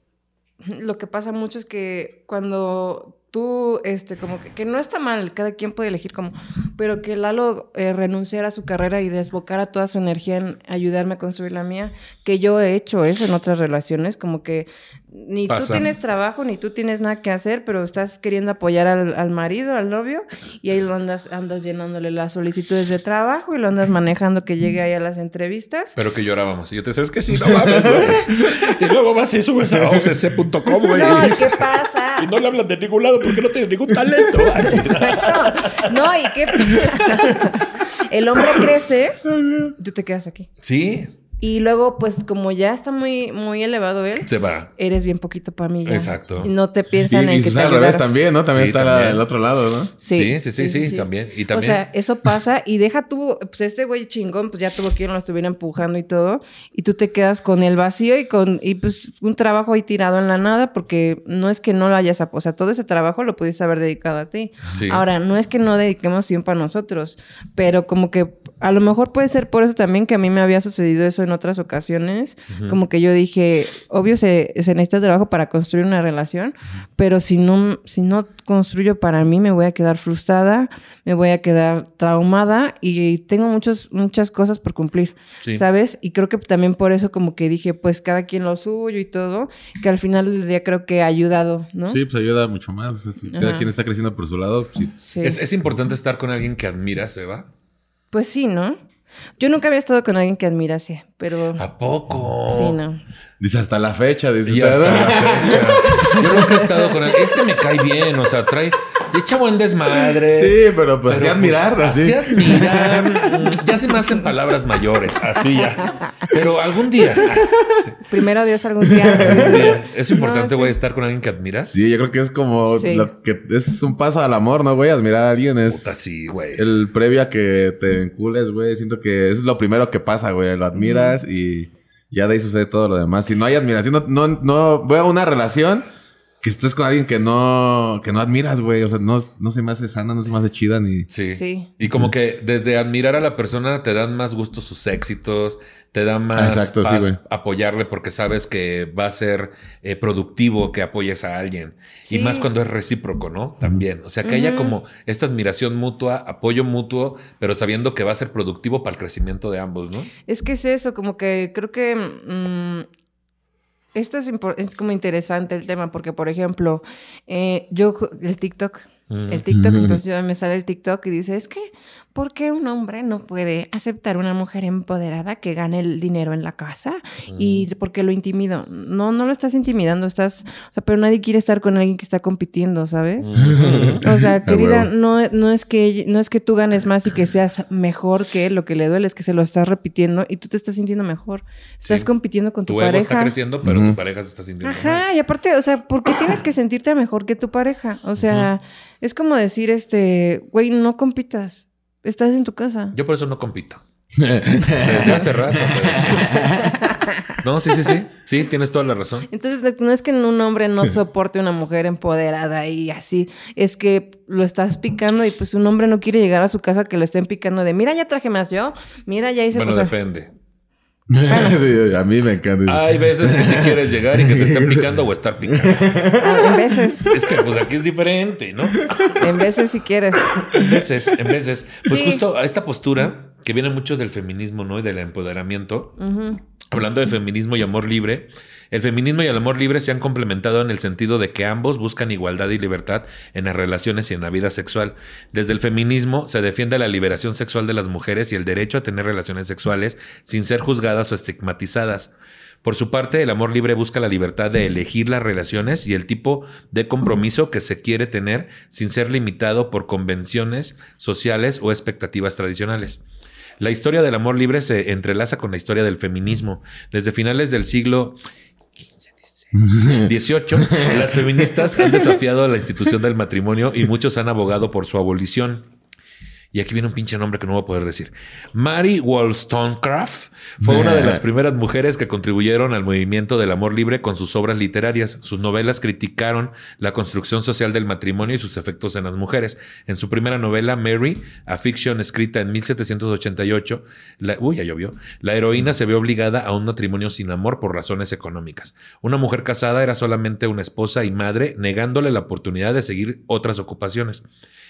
lo que pasa mucho es que cuando tú, este, como que, que, no está mal, cada quien puede elegir como, pero que Lalo eh, renunciara a su carrera y desbocara toda su energía en ayudarme a construir la mía, que yo he hecho eso en otras relaciones, como que ni tú tienes trabajo, ni tú tienes nada que hacer, pero estás queriendo apoyar al, marido, al novio, y ahí lo andas, andas llenándole las solicitudes de trabajo y lo andas manejando que llegue ahí a las entrevistas. Pero que llorábamos. Y yo te sé, es que sí, no mames, güey. [laughs] y luego vas y subes a occ.com, güey. No, ¿qué pasa? Y no le hablan de ningún lado porque no tiene ningún talento. [laughs] no, ¿y qué pasa? El hombre crece, tú te quedas aquí. Sí. Y luego, pues, como ya está muy, muy elevado él, se va. Eres bien poquito para mí. Ya. Exacto. Y no te piensan en que te al revés también, ¿no? También está el otro lado, ¿no? Sí. Sí, sí, sí, también. Y también. O sea, eso pasa y deja tú, pues este güey chingón, pues ya tuvo quien lo estuviera empujando y todo. Y tú te quedas con el vacío y con, y pues un trabajo ahí tirado en la nada, porque no es que no lo hayas, o sea, todo ese trabajo lo pudiste haber dedicado a ti. Ahora, no es que no dediquemos tiempo a nosotros, pero como que a lo mejor puede ser por eso también que a mí me había sucedido eso en otras ocasiones. Como que yo dije, obvio se, se, necesita trabajo para construir una relación, pero si no, si no construyo para mí, me voy a quedar frustrada, me voy a quedar traumada y tengo muchos, muchas cosas por cumplir, ¿sabes? Y creo que también por eso como que dije, pues cada quien lo suyo y todo, que al final del día creo que ha ayudado, ¿no? Sí, pues ayuda mucho más. cada quien está creciendo por su lado. Pues es, es importante estar con alguien que admiras, Eva. Pues sí, ¿no? Yo nunca había estado con alguien que admirase, pero... ¿A poco? Sí, no. Dice hasta la fecha. Dice y hasta la [laughs] fecha. Yo nunca he estado con alguien... Este me cae bien, o sea, trae... Echa buen desmadre. Sí, pero pues así admirar, pues, así. Así admirar. ya se me hacen palabras mayores, así ya. Pero algún día. Primero Dios algún día. Es importante, güey, estar con alguien que admiras. Sí, yo creo que es como lo que es un paso al amor, ¿no, güey? Admirar a alguien es. Puta, sí, güey. El previo a que te vincules, güey. Siento que es lo primero que pasa, güey. Lo admiras y ya de ahí sucede todo lo demás. Si no hay admiración, no, no, no voy a una relación que estés con alguien que no, que no admiras, güey. O sea, no, no se me hace sana, no se me hace chida ni. Sí. sí. Y como que desde admirar a la persona te dan más gusto sus éxitos, te da más Exacto, apoyarle porque sabes que va a ser eh, productivo que apoyes a alguien. Y más cuando es recíproco, ¿no? También. O sea, que haya como esta admiración mutua, apoyo mutuo, pero sabiendo que va a ser productivo para el crecimiento de ambos, ¿no? Es que es eso, como que creo que. Mm, esto es, es como interesante el tema, porque, por ejemplo, eh, yo, el TikTok, el TikTok, entonces yo me sale el TikTok y dice, es que ¿por qué un hombre no puede aceptar una mujer empoderada que gane el dinero en la casa? Y porque lo intimido. No, no lo estás intimidando, estás, o sea, pero nadie quiere estar con alguien que está compitiendo, ¿sabes? O sea, querida, no, no, es que, no es que tú ganes más y que seas mejor que él, lo que le duele es que se lo estás repitiendo y tú te estás sintiendo mejor. Estás compitiendo con tu, tu pareja. ego está creciendo, pero tu pareja se está sintiendo Ajá, y aparte, o sea, ¿por qué tienes que sentirte mejor que tu pareja? O sea, es como decir, este, güey, no compitas. Estás en tu casa. Yo por eso no compito. [laughs] Desde hace rato. No, sí, sí, sí. Sí, tienes toda la razón. Entonces, no es que un hombre no soporte una mujer empoderada y así. Es que lo estás picando y pues un hombre no quiere llegar a su casa que lo estén picando de, mira, ya traje más yo. Mira, ya hice... Bueno, depende. [laughs] sí, a mí me encanta. Hay veces que si quieres llegar y que te estén picando o estar picando. Ah, en veces. Es que pues aquí es diferente, ¿no? En veces si quieres. En veces, en veces. Pues Sí. justo a esta postura que viene mucho del feminismo, ¿no? Y del empoderamiento. Hablando de feminismo y amor libre, el feminismo y el amor libre se han complementado en el sentido de que ambos buscan igualdad y libertad en las relaciones y en la vida sexual. Desde el feminismo se defiende la liberación sexual de las mujeres y el derecho a tener relaciones sexuales sin ser juzgadas o estigmatizadas. Por su parte, el amor libre busca la libertad de elegir las relaciones y el tipo de compromiso que se quiere tener sin ser limitado por convenciones sociales o expectativas tradicionales. La historia del amor libre se entrelaza con la historia del feminismo. Desde finales del siglo 18, [laughs] las feministas han desafiado a la institución del matrimonio y muchos han abogado por su abolición. Y aquí viene un pinche nombre que no voy a poder decir. Mary Wollstonecraft fue una de las primeras mujeres que contribuyeron al movimiento del amor libre con sus obras literarias. Sus novelas criticaron la construcción social del matrimonio y sus efectos en las mujeres. En su primera novela, Mary, a fiction escrita en 1788, la, uy, ya llovió, la heroína se ve obligada a un matrimonio sin amor por razones económicas. Una mujer casada era solamente una esposa y madre, negándole la oportunidad de seguir otras ocupaciones.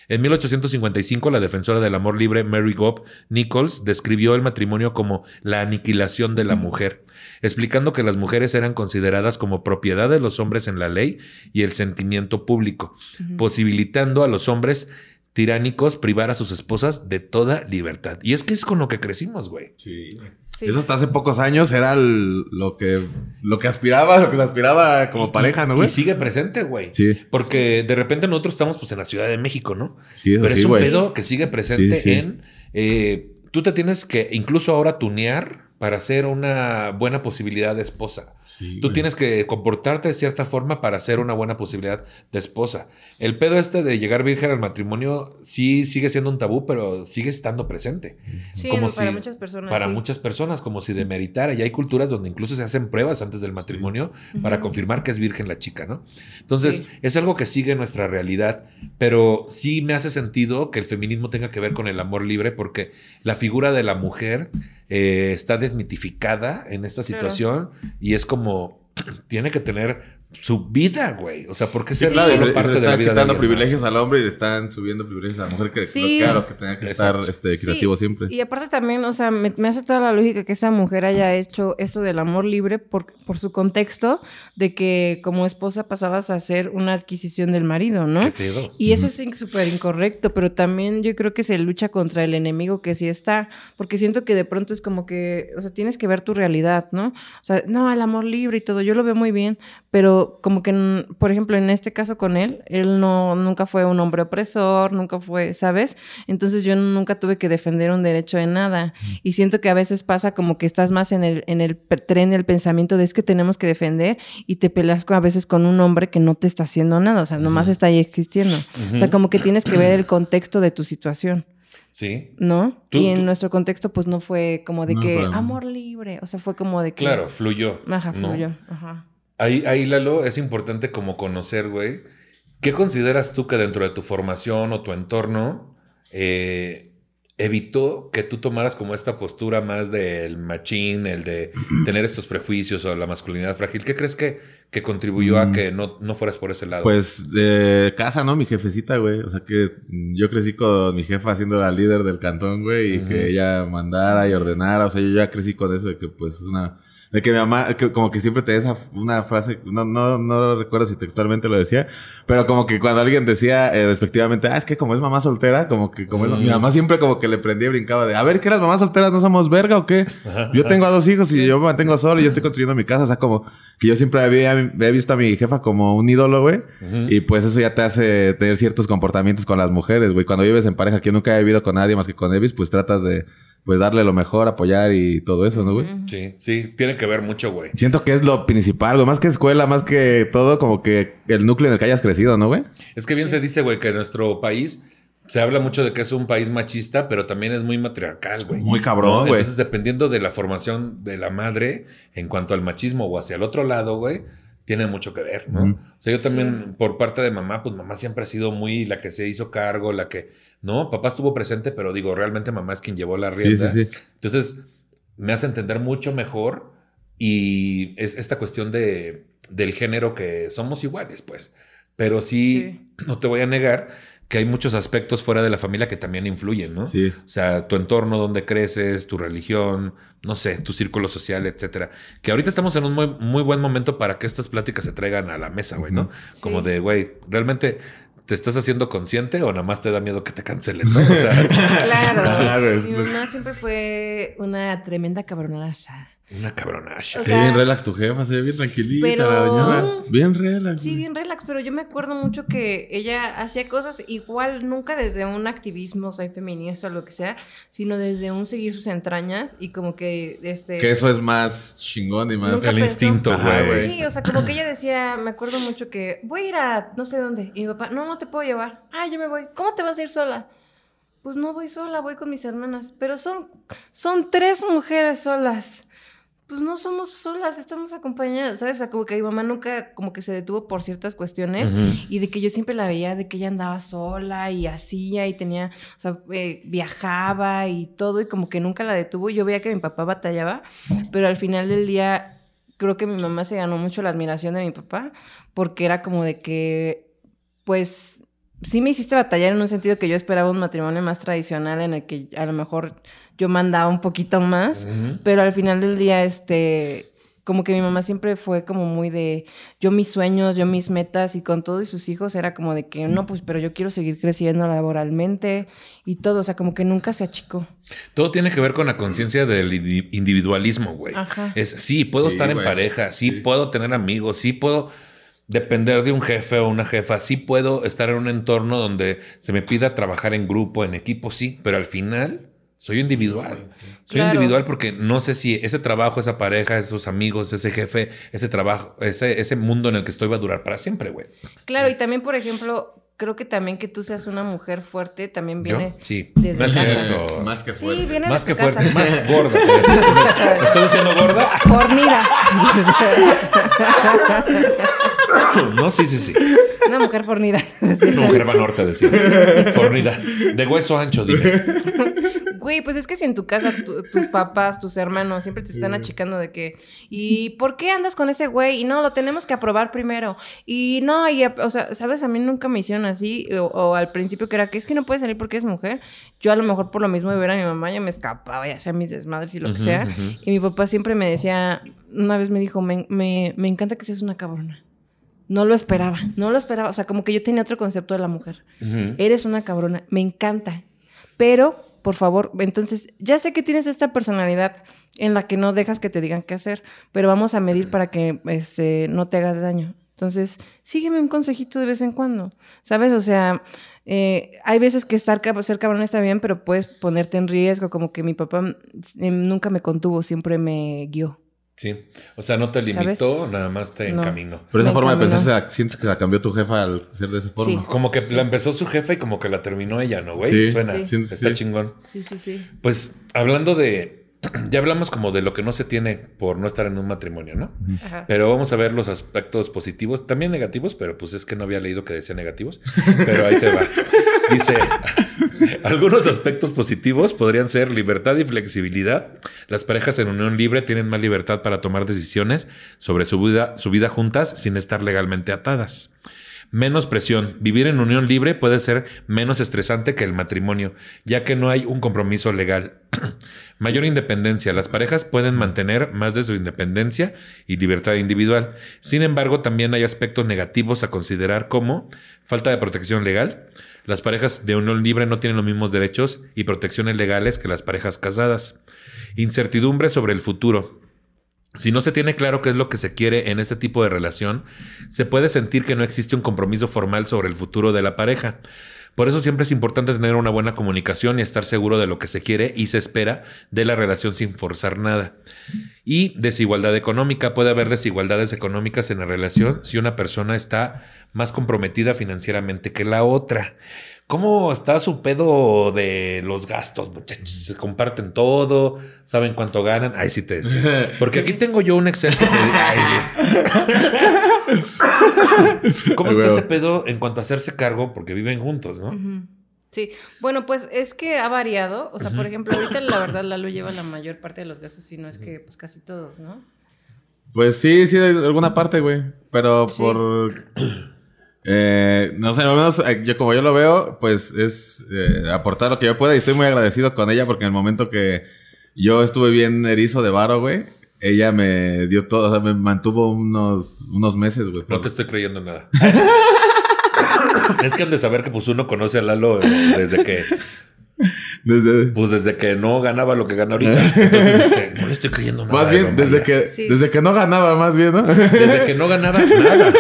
En 1855, la defensora del amor libre Mary Gobb Nichols describió el matrimonio como la aniquilación de la mujer, explicando que las mujeres eran consideradas como propiedad de los hombres en la ley y el sentimiento público, posibilitando a los hombres tiránicos privar a sus esposas de toda libertad. Y es que es con lo que crecimos, güey. Sí. Sí. Eso hasta hace pocos años era el- lo que lo que aspiraba, lo que se aspiraba como pareja, ¿no, Y güey? sigue presente, güey. Sí. Porque de repente nosotros estamos pues en la Ciudad de México, ¿no? Sí, eso Pero sí, es un güey. pedo que sigue presente Sí, sí. en. eh, tú te tienes que incluso ahora tunear para ser una buena posibilidad de esposa. Sí, Tú güey. tienes que comportarte de cierta forma para ser una buena posibilidad de esposa. El pedo este de llegar virgen al matrimonio sí sigue siendo un tabú, pero sigue estando presente. Sí, Como para si- muchas personas. Para sí. muchas personas, como si demeritara. Y hay culturas donde incluso se hacen pruebas antes del matrimonio para confirmar que es virgen la chica, ¿no? Entonces, Sí. es algo que sigue nuestra realidad, pero sí me hace sentido que el feminismo tenga que ver con el amor libre, porque la figura de la mujer eh, está desmitificada en esta Claro. situación y es como, [clears throat] tiene que tener su vida, güey. O sea, ¿por qué Sí, ser se- parte se de la están vida de quitando más? privilegios al hombre y le están subiendo privilegios a la mujer que Sí. claro que tenga que Exacto. estar este, equitativo Sí, siempre. Y aparte también, o sea, me, me hace toda la lógica que esa mujer haya hecho esto del amor libre por, por su contexto de que como esposa pasabas a ser una adquisición del marido, ¿no? ¿Qué pedo? Y eso es súper incorrecto, pero también yo creo que se lucha contra el enemigo que sí está, porque siento que de pronto es como que, o sea, tienes que ver tu realidad, ¿no? O sea, no, el amor libre y todo, yo lo veo muy bien, pero como que, por ejemplo, en este caso con él, él no, nunca fue un hombre opresor, nunca fue, ¿sabes? Entonces yo nunca tuve que defender un derecho de nada. Y siento que a veces pasa como que estás más en el, en el tren del pensamiento de es que tenemos que defender y te peleas a veces con un hombre que no te está haciendo nada, o sea, nomás está ahí existiendo. O sea, como que tienes que ver el [clears throat] contexto de tu situación, Sí. ¿no? Tú- y en tú- nuestro contexto, pues no fue como de No, que amor libre, o sea, fue como de que... Claro, fluyó. Ajá, ¿no? fluyó. Ajá. Ahí, ahí, Lalo, es importante como conocer, güey. ¿Qué consideras tú que dentro de tu formación o tu entorno eh, evitó que tú tomaras como esta postura más del machín, el de [clears throat] tener estos prejuicios o la masculinidad frágil? ¿Qué crees que, que contribuyó a Mm. que no, no fueras por ese lado? Pues de casa, ¿no? Mi jefecita, güey. O sea que yo crecí con mi jefa siendo la líder del cantón, güey, y que ella mandara y ordenara. O sea, yo ya crecí con eso de que pues es una De que mi mamá, que como que siempre te esa una frase, no, no, no recuerdo si textualmente lo decía, pero como que cuando alguien decía eh, respectivamente, ah, es que como es mamá soltera, como que como es- mi mamá siempre como que le prendía y brincaba de, a ver, ¿qué las mamás solteras no somos verga o qué? Yo tengo a dos hijos y yo me mantengo solo y yo estoy construyendo mi casa, o sea, como que yo siempre había, había visto a mi jefa como un ídolo, güey, y pues eso ya te hace tener ciertos comportamientos con las mujeres, güey. Cuando vives en pareja, que yo nunca he vivido con nadie más que con Evis, pues tratas de, pues darle lo mejor, apoyar y todo eso, ¿no, güey? Sí, sí, tiene que ver mucho, güey. Siento que es lo principal, güey. Más que escuela, más que todo, como que el núcleo en el que hayas crecido, ¿no, güey? Es que bien se dice, güey, que en nuestro país se habla mucho de que es un país machista, pero también es muy matriarcal, güey. Muy cabrón, ¿No? güey. Entonces, dependiendo de la formación de la madre en cuanto al machismo o hacia el otro lado, güey, tiene mucho que ver, ¿no? O sea, yo también, por parte de mamá, pues mamá siempre ha sido muy la que se hizo cargo, la que, no, papá estuvo presente, pero digo, realmente mamá es quien llevó la rienda. sí, sí. Entonces, me hace entender mucho mejor y es esta cuestión de, del género que somos iguales, pues. Pero sí, no te voy a negar que hay muchos aspectos fuera de la familia que también influyen, ¿no? Sí. O sea, tu entorno, donde creces, tu religión, no sé, tu círculo social, etcétera. Que ahorita estamos en un muy, muy buen momento para que estas pláticas se traigan a la mesa, güey, ¿no? Como Sí. de, güey, realmente te estás haciendo consciente o nada más te da miedo que te cancelen, ¿no? O sea, [laughs] Claro. Claro, Mi mamá siempre fue una tremenda cabronaza. Una cabronacha. O Se sea, ve bien relax tu jefa, se ve bien tranquilita pero- la doñora. Bien relax. Sí, bien relax, pero yo me acuerdo mucho que ella hacía cosas igual, nunca desde un activismo, soy feminista o lo que sea, sino desde un seguir sus entrañas y como que este... Que eso es más chingón y más... Nunca El pensó- instinto, güey. Sí, o sea, como que ella decía, me acuerdo mucho que voy a ir a no sé dónde. Y mi papá, no, no te puedo llevar. Ah, yo me voy. ¿Cómo te vas a ir sola? Pues no voy sola, voy con mis hermanas. Pero son, son tres mujeres solas. Pues no somos solas, estamos acompañadas, ¿sabes? O sea, como que mi mamá nunca como que se detuvo por ciertas cuestiones y de que yo siempre la veía de que ella andaba sola y hacía y tenía, o sea, eh, viajaba y todo y como que nunca la detuvo. Yo veía que mi papá batallaba, pero al final del día creo que mi mamá se ganó mucho la admiración de mi papá porque era como de que, pues, sí me hiciste batallar en un sentido que yo esperaba un matrimonio más tradicional en el que a lo mejor yo mandaba un poquito más, pero al final del día, este, como que mi mamá siempre fue como muy de, yo mis sueños, yo mis metas y con todos sus hijos era como de que, no, pues, pero yo quiero seguir creciendo laboralmente y todo, o sea, como que nunca se achicó. Todo tiene que ver con la conciencia del indi- individualismo, güey. Ajá. Es sí, puedo Sí, estar en pareja, sí, Sí. puedo tener amigos, sí puedo depender de un jefe o una jefa, sí puedo estar en un entorno donde se me pida trabajar en grupo, en equipo, sí, pero al final soy individual. Soy Claro. individual porque no sé si ese trabajo, esa pareja, esos amigos, ese jefe, ese trabajo, ese, ese mundo en el que estoy va a durar para siempre, güey. Claro, y también, por ejemplo, creo que también que tú seas una mujer fuerte también ¿Yo? viene Sí. desde casa. cierto. Más que Sí, fuerte. viene Más que casa. fuerte, más gorda. pues. ¿Me estás diciendo gorda? Fornida. [laughs] [coughs] No, sí, sí, sí. Una mujer fornida. Una mujer va norte, decías. Fornida. De hueso ancho, dime. Güey, pues es que si en tu casa tu- tus papás, tus hermanos siempre te están achicando de que, ¿y por qué andas con ese güey? Y no, lo tenemos que aprobar primero. Y no, y, o sea, ¿sabes? A mí nunca me hicieron así, o, o al principio que era que es que no puedes salir porque es mujer. Yo a lo mejor por lo mismo de ver a mi mamá ya me escapaba, ya sea mis desmadres y lo que sea. Y mi papá siempre me decía, una vez me dijo, me, me, me encanta que seas una cabrona. No lo esperaba, no lo esperaba. O sea, como que yo tenía otro concepto de la mujer. Eres una cabrona, me encanta. Pero, por favor, entonces, ya sé que tienes esta personalidad en la que no dejas que te digan qué hacer, pero vamos a medir para que este, no te hagas daño. Entonces, sígueme un consejito de vez en cuando, ¿sabes? O sea, eh, hay veces que estar, ser cabrón está bien, pero puedes ponerte en riesgo, como que mi papá eh, nunca me contuvo, siempre me guió. Sí. O sea, no te limitó, nada más te No. encaminó. Pero esa Me forma de pensar, ¿se la- ¿sientes que la cambió tu jefa al ser de esa forma? Sí. Como que la empezó su jefe y como que la terminó ella, ¿no, güey? Sí, Suena. sí. Sí, Está sí. chingón. Sí, sí, sí. Pues hablando de. [clears throat] Ya hablamos como de lo que no se tiene por no estar en un matrimonio, ¿no? Ajá. Pero vamos a ver los aspectos positivos, también negativos, pero pues es que no había leído que decía negativos. [laughs] Pero ahí te va. Dice, [laughs] algunos aspectos positivos podrían ser libertad y flexibilidad. Las parejas en unión libre tienen más libertad para tomar decisiones sobre su vida, su vida juntas sin estar legalmente atadas. Menos presión. Vivir en unión libre puede ser menos estresante que el matrimonio, ya que no hay un compromiso legal. [clears throat] Mayor independencia. Las parejas pueden mantener más de su independencia y libertad individual. Sin embargo, también hay aspectos negativos a considerar como falta de protección legal. Las parejas de unión libre no tienen los mismos derechos y protecciones legales que las parejas casadas. Incertidumbre sobre el futuro. Si no se tiene claro qué es lo que se quiere en ese tipo de relación, se puede sentir que no existe un compromiso formal sobre el futuro de la pareja. Por eso siempre es importante tener una buena comunicación y estar seguro de lo que se quiere y se espera de la relación sin forzar nada. Y desigualdad económica. Puede haber desigualdades económicas en la relación si una persona está más comprometida financieramente que la otra. ¿Cómo está su pedo de los gastos, muchachos? Se comparten todo, saben cuánto ganan. Ay, sí te decía. [laughs] Porque aquí tengo yo un Excel que te Ay, sí. [laughs] ¿Cómo está ese pedo en cuanto a hacerse cargo? Porque viven juntos, ¿no? Sí, bueno, pues es que ha variado. O sea, por ejemplo, ahorita la verdad Lalo lleva la mayor parte de los gastos, y no es que pues casi todos, ¿no? Pues sí, sí, de alguna parte, güey. Pero Sí. por. Eh, no sé, al menos eh, yo como yo lo veo, pues es eh, aportar lo que yo pueda y estoy muy agradecido con ella porque en el momento que yo estuve bien erizo de varo, güey, ella me dio todo, o sea, me mantuvo unos, unos meses, güey. No por- te estoy creyendo nada. [laughs] es que han de saber que pues uno conoce a Lalo eh, desde que Desde, pues desde que no ganaba lo que gana ahorita. Entonces, este, no le estoy creyendo nada. más bien, desde que, Sí. desde que no ganaba, más bien, ¿no? desde que no ganaba nada.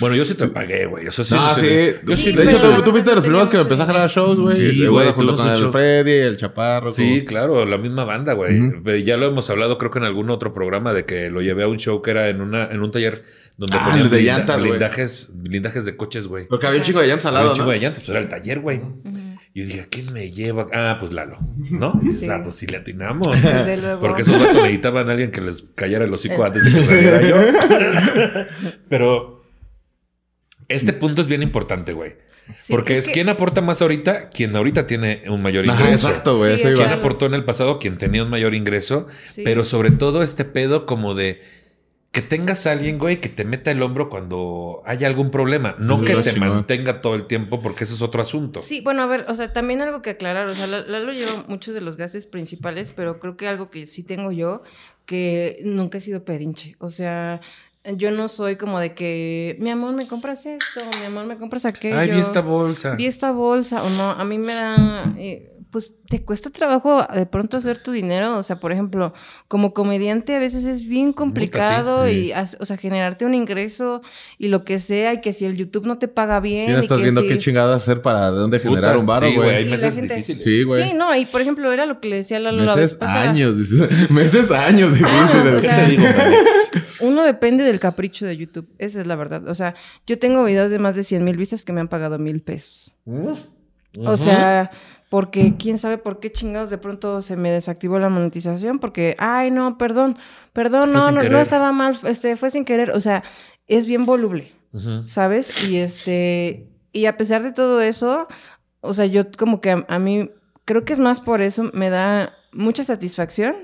Bueno, yo sí te pagué, güey. Eso sí. No, sí, sí. Yo Sí, sí. de hecho, tú, tú fuiste de los primeros que me empezó a jalar shows, güey. Sí, Eh, güey, junto tuvimos con el. Freddy, el Chaparro. Sí, como- claro, la misma banda, güey. Eh, Ya lo hemos hablado, creo que en algún otro programa, de que lo llevé a un show que era en una, en un taller donde Ah, ponían de blinda- llantas, güey. blindajes, blindajes de coches, güey. Porque había un chico de llantas al Había lado, un chingo ¿no? de llantas, pues era el taller, güey. Y yo dije, ¿a quién me lleva? Ah, pues Lalo, ¿no? Y dices, ah, pues sí le atinamos. [laughs] Desde luego. Porque esos vatos necesitaban a alguien que les callara el hocico antes de que saliera yo. [laughs] [laughs] Pero este punto es bien importante, güey. Sí, Porque es, que- quien aporta más ahorita, quien ahorita tiene un mayor ingreso. Ajá, exacto, güey. Sí, eso es iba. ¿Quién Claro. aportó en el pasado? Quien tenía un mayor ingreso. Sí. Pero sobre todo este pedo como de que tengas a alguien, güey, que te meta el hombro cuando haya algún problema. No Sí, que te mantenga todo el tiempo, porque eso es otro asunto. Sí, bueno, a ver, o sea, también algo que aclarar, o sea, La- Lalo lleva muchos de los gastos principales, pero creo que algo que sí tengo yo, que nunca he sido pedinche, o sea, yo no soy como de que, mi amor, me compras esto, mi amor, me compras aquello. Ay, vi esta bolsa. Vi esta bolsa, o no, a mí me da, eh, pues te cuesta trabajo de pronto hacer tu dinero, o sea, por ejemplo, como comediante a veces es bien complicado sí. y, o sea, generarte un ingreso y lo que sea, y que si el YouTube no te paga bien. Sí, no y estás que viendo si- qué chingados hacer para de dónde Puta, generar un Sí, güey, hay meses gente- difíciles. Sí, güey. Sí, no, y por ejemplo, era lo que le decía Lalo la vez Meses, pasada. años, dices. [laughs] Meses, años difíciles. o sea, digo. Uno depende del capricho de YouTube, esa es la verdad. O sea, yo tengo videos de más de 100 mil vistas que me han pagado mil pesos. O sea, porque quién sabe por qué chingados de pronto se me desactivó la monetización, porque, ay, no, perdón, perdón, no, no, no estaba mal, este, fue sin querer. O sea, es bien voluble. ¿sabes? Y este, y a pesar de todo eso, o sea, yo como que a, a mí, creo que es más por eso, me da mucha satisfacción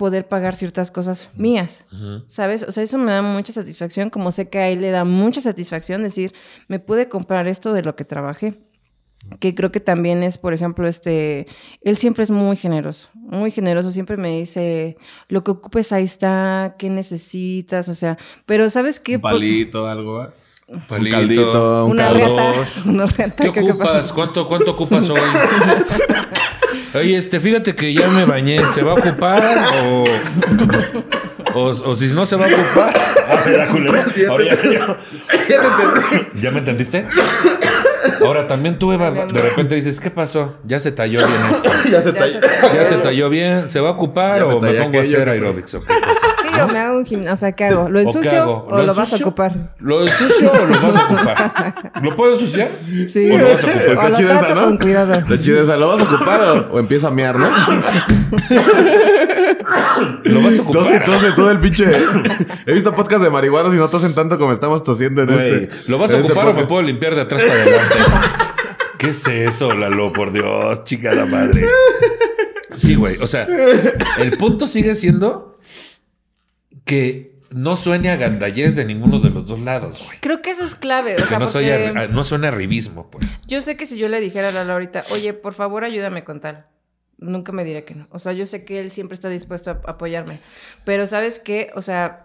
poder pagar ciertas cosas mías. ¿sabes? O sea, eso me da mucha satisfacción, como sé que a él le da mucha satisfacción decir, me pude comprar esto de lo que trabajé. Que creo que también es, por ejemplo, este, él siempre es muy generoso, muy generoso, siempre me dice, lo que ocupes ahí está, qué necesitas, o sea, pero ¿sabes qué? Un palito, algo. ¿eh? Palito. caldito, un una caldo. reata, dos. [laughs] una reata ¿Qué que- ocupas? ¿Cuánto, ¿Cuánto ocupas hoy? [laughs] Oye, este, fíjate que ya me bañé. ¿Se va a ocupar o, o, o si no se va a ocupar? A ver, culero. Ahora ya, ya- ¿Ya me entendiste? [laughs] Ahora también tú, Eva, de repente dices, ¿qué pasó? Ya se talló bien [laughs] esto. ya se Ya talló bien. ¿Se va a ocupar o me pongo a hacer aerobics o qué cosa? Sí, o me hago un gimnasio, o sea, ¿qué hago? ¿Lo ¿O qué ensucio o lo, vas a ocupar? ¿Lo ensucio o lo vas a ocupar? ¿Lo puedo ensuciar? Sí. ¿O lo vas a ocupar? Está lo chida esa, ¿no? con cuidado. Está chida esa. ¿Lo vas a ocupar o, o empieza a mear, no? [laughs] ¿Lo vas a ocupar? Tose, tose todo el pinche. [laughs] He visto podcast de marihuanos y no tosen tanto como estamos tosiendo en este. ¿Lo vas a este ocupar o me puedo limpiar de atrás para adelante? ¿Qué es eso, Lalo? Por Dios, chica la madre. Sí, güey. O sea, el punto sigue siendo que no suene a gandallez de ninguno de los dos lados, güey. Creo que eso es clave, o Que sea, no, soy porque a- no suene a arribismo, pues. yo sé que si yo le dijera a Lalo ahorita, oye, por favor, ayúdame con tal, nunca me diré que no. O sea, yo sé que él siempre está dispuesto a apoyarme. Pero ¿sabes qué? O sea,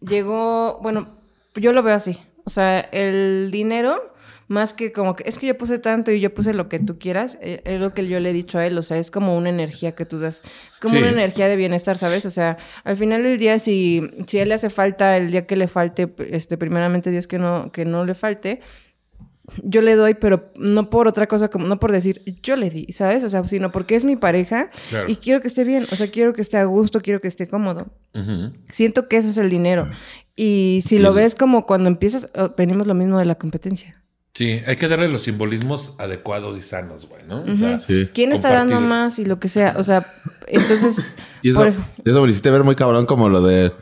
llegó, bueno, yo lo veo así. O sea, el dinero más que como que es que yo puse tanto y yo puse lo que tú quieras, eh, es lo que yo le he dicho a él, o sea, es como una energía que tú das, es como Sí. una energía de bienestar, ¿sabes? O sea, al final del día, si, si a él le hace falta el día que le falte, este, primeramente Dios que no, que no le falte, yo le doy, pero no por otra cosa, como no por decir yo le di, ¿sabes? O sea, sino porque es mi pareja Claro. y quiero que esté bien, o sea, quiero que esté a gusto, quiero que esté cómodo. Siento que eso es el dinero. Y si lo ves como cuando empiezas, oh, venimos lo mismo de la competencia. Sí, hay que darle los simbolismos adecuados y sanos, güey, ¿no? O sea, Sí. ¿Quién está dando más y lo que sea? O sea, entonces... [laughs] Y eso, por- eso me lo hiciste ver muy cabrón como lo de...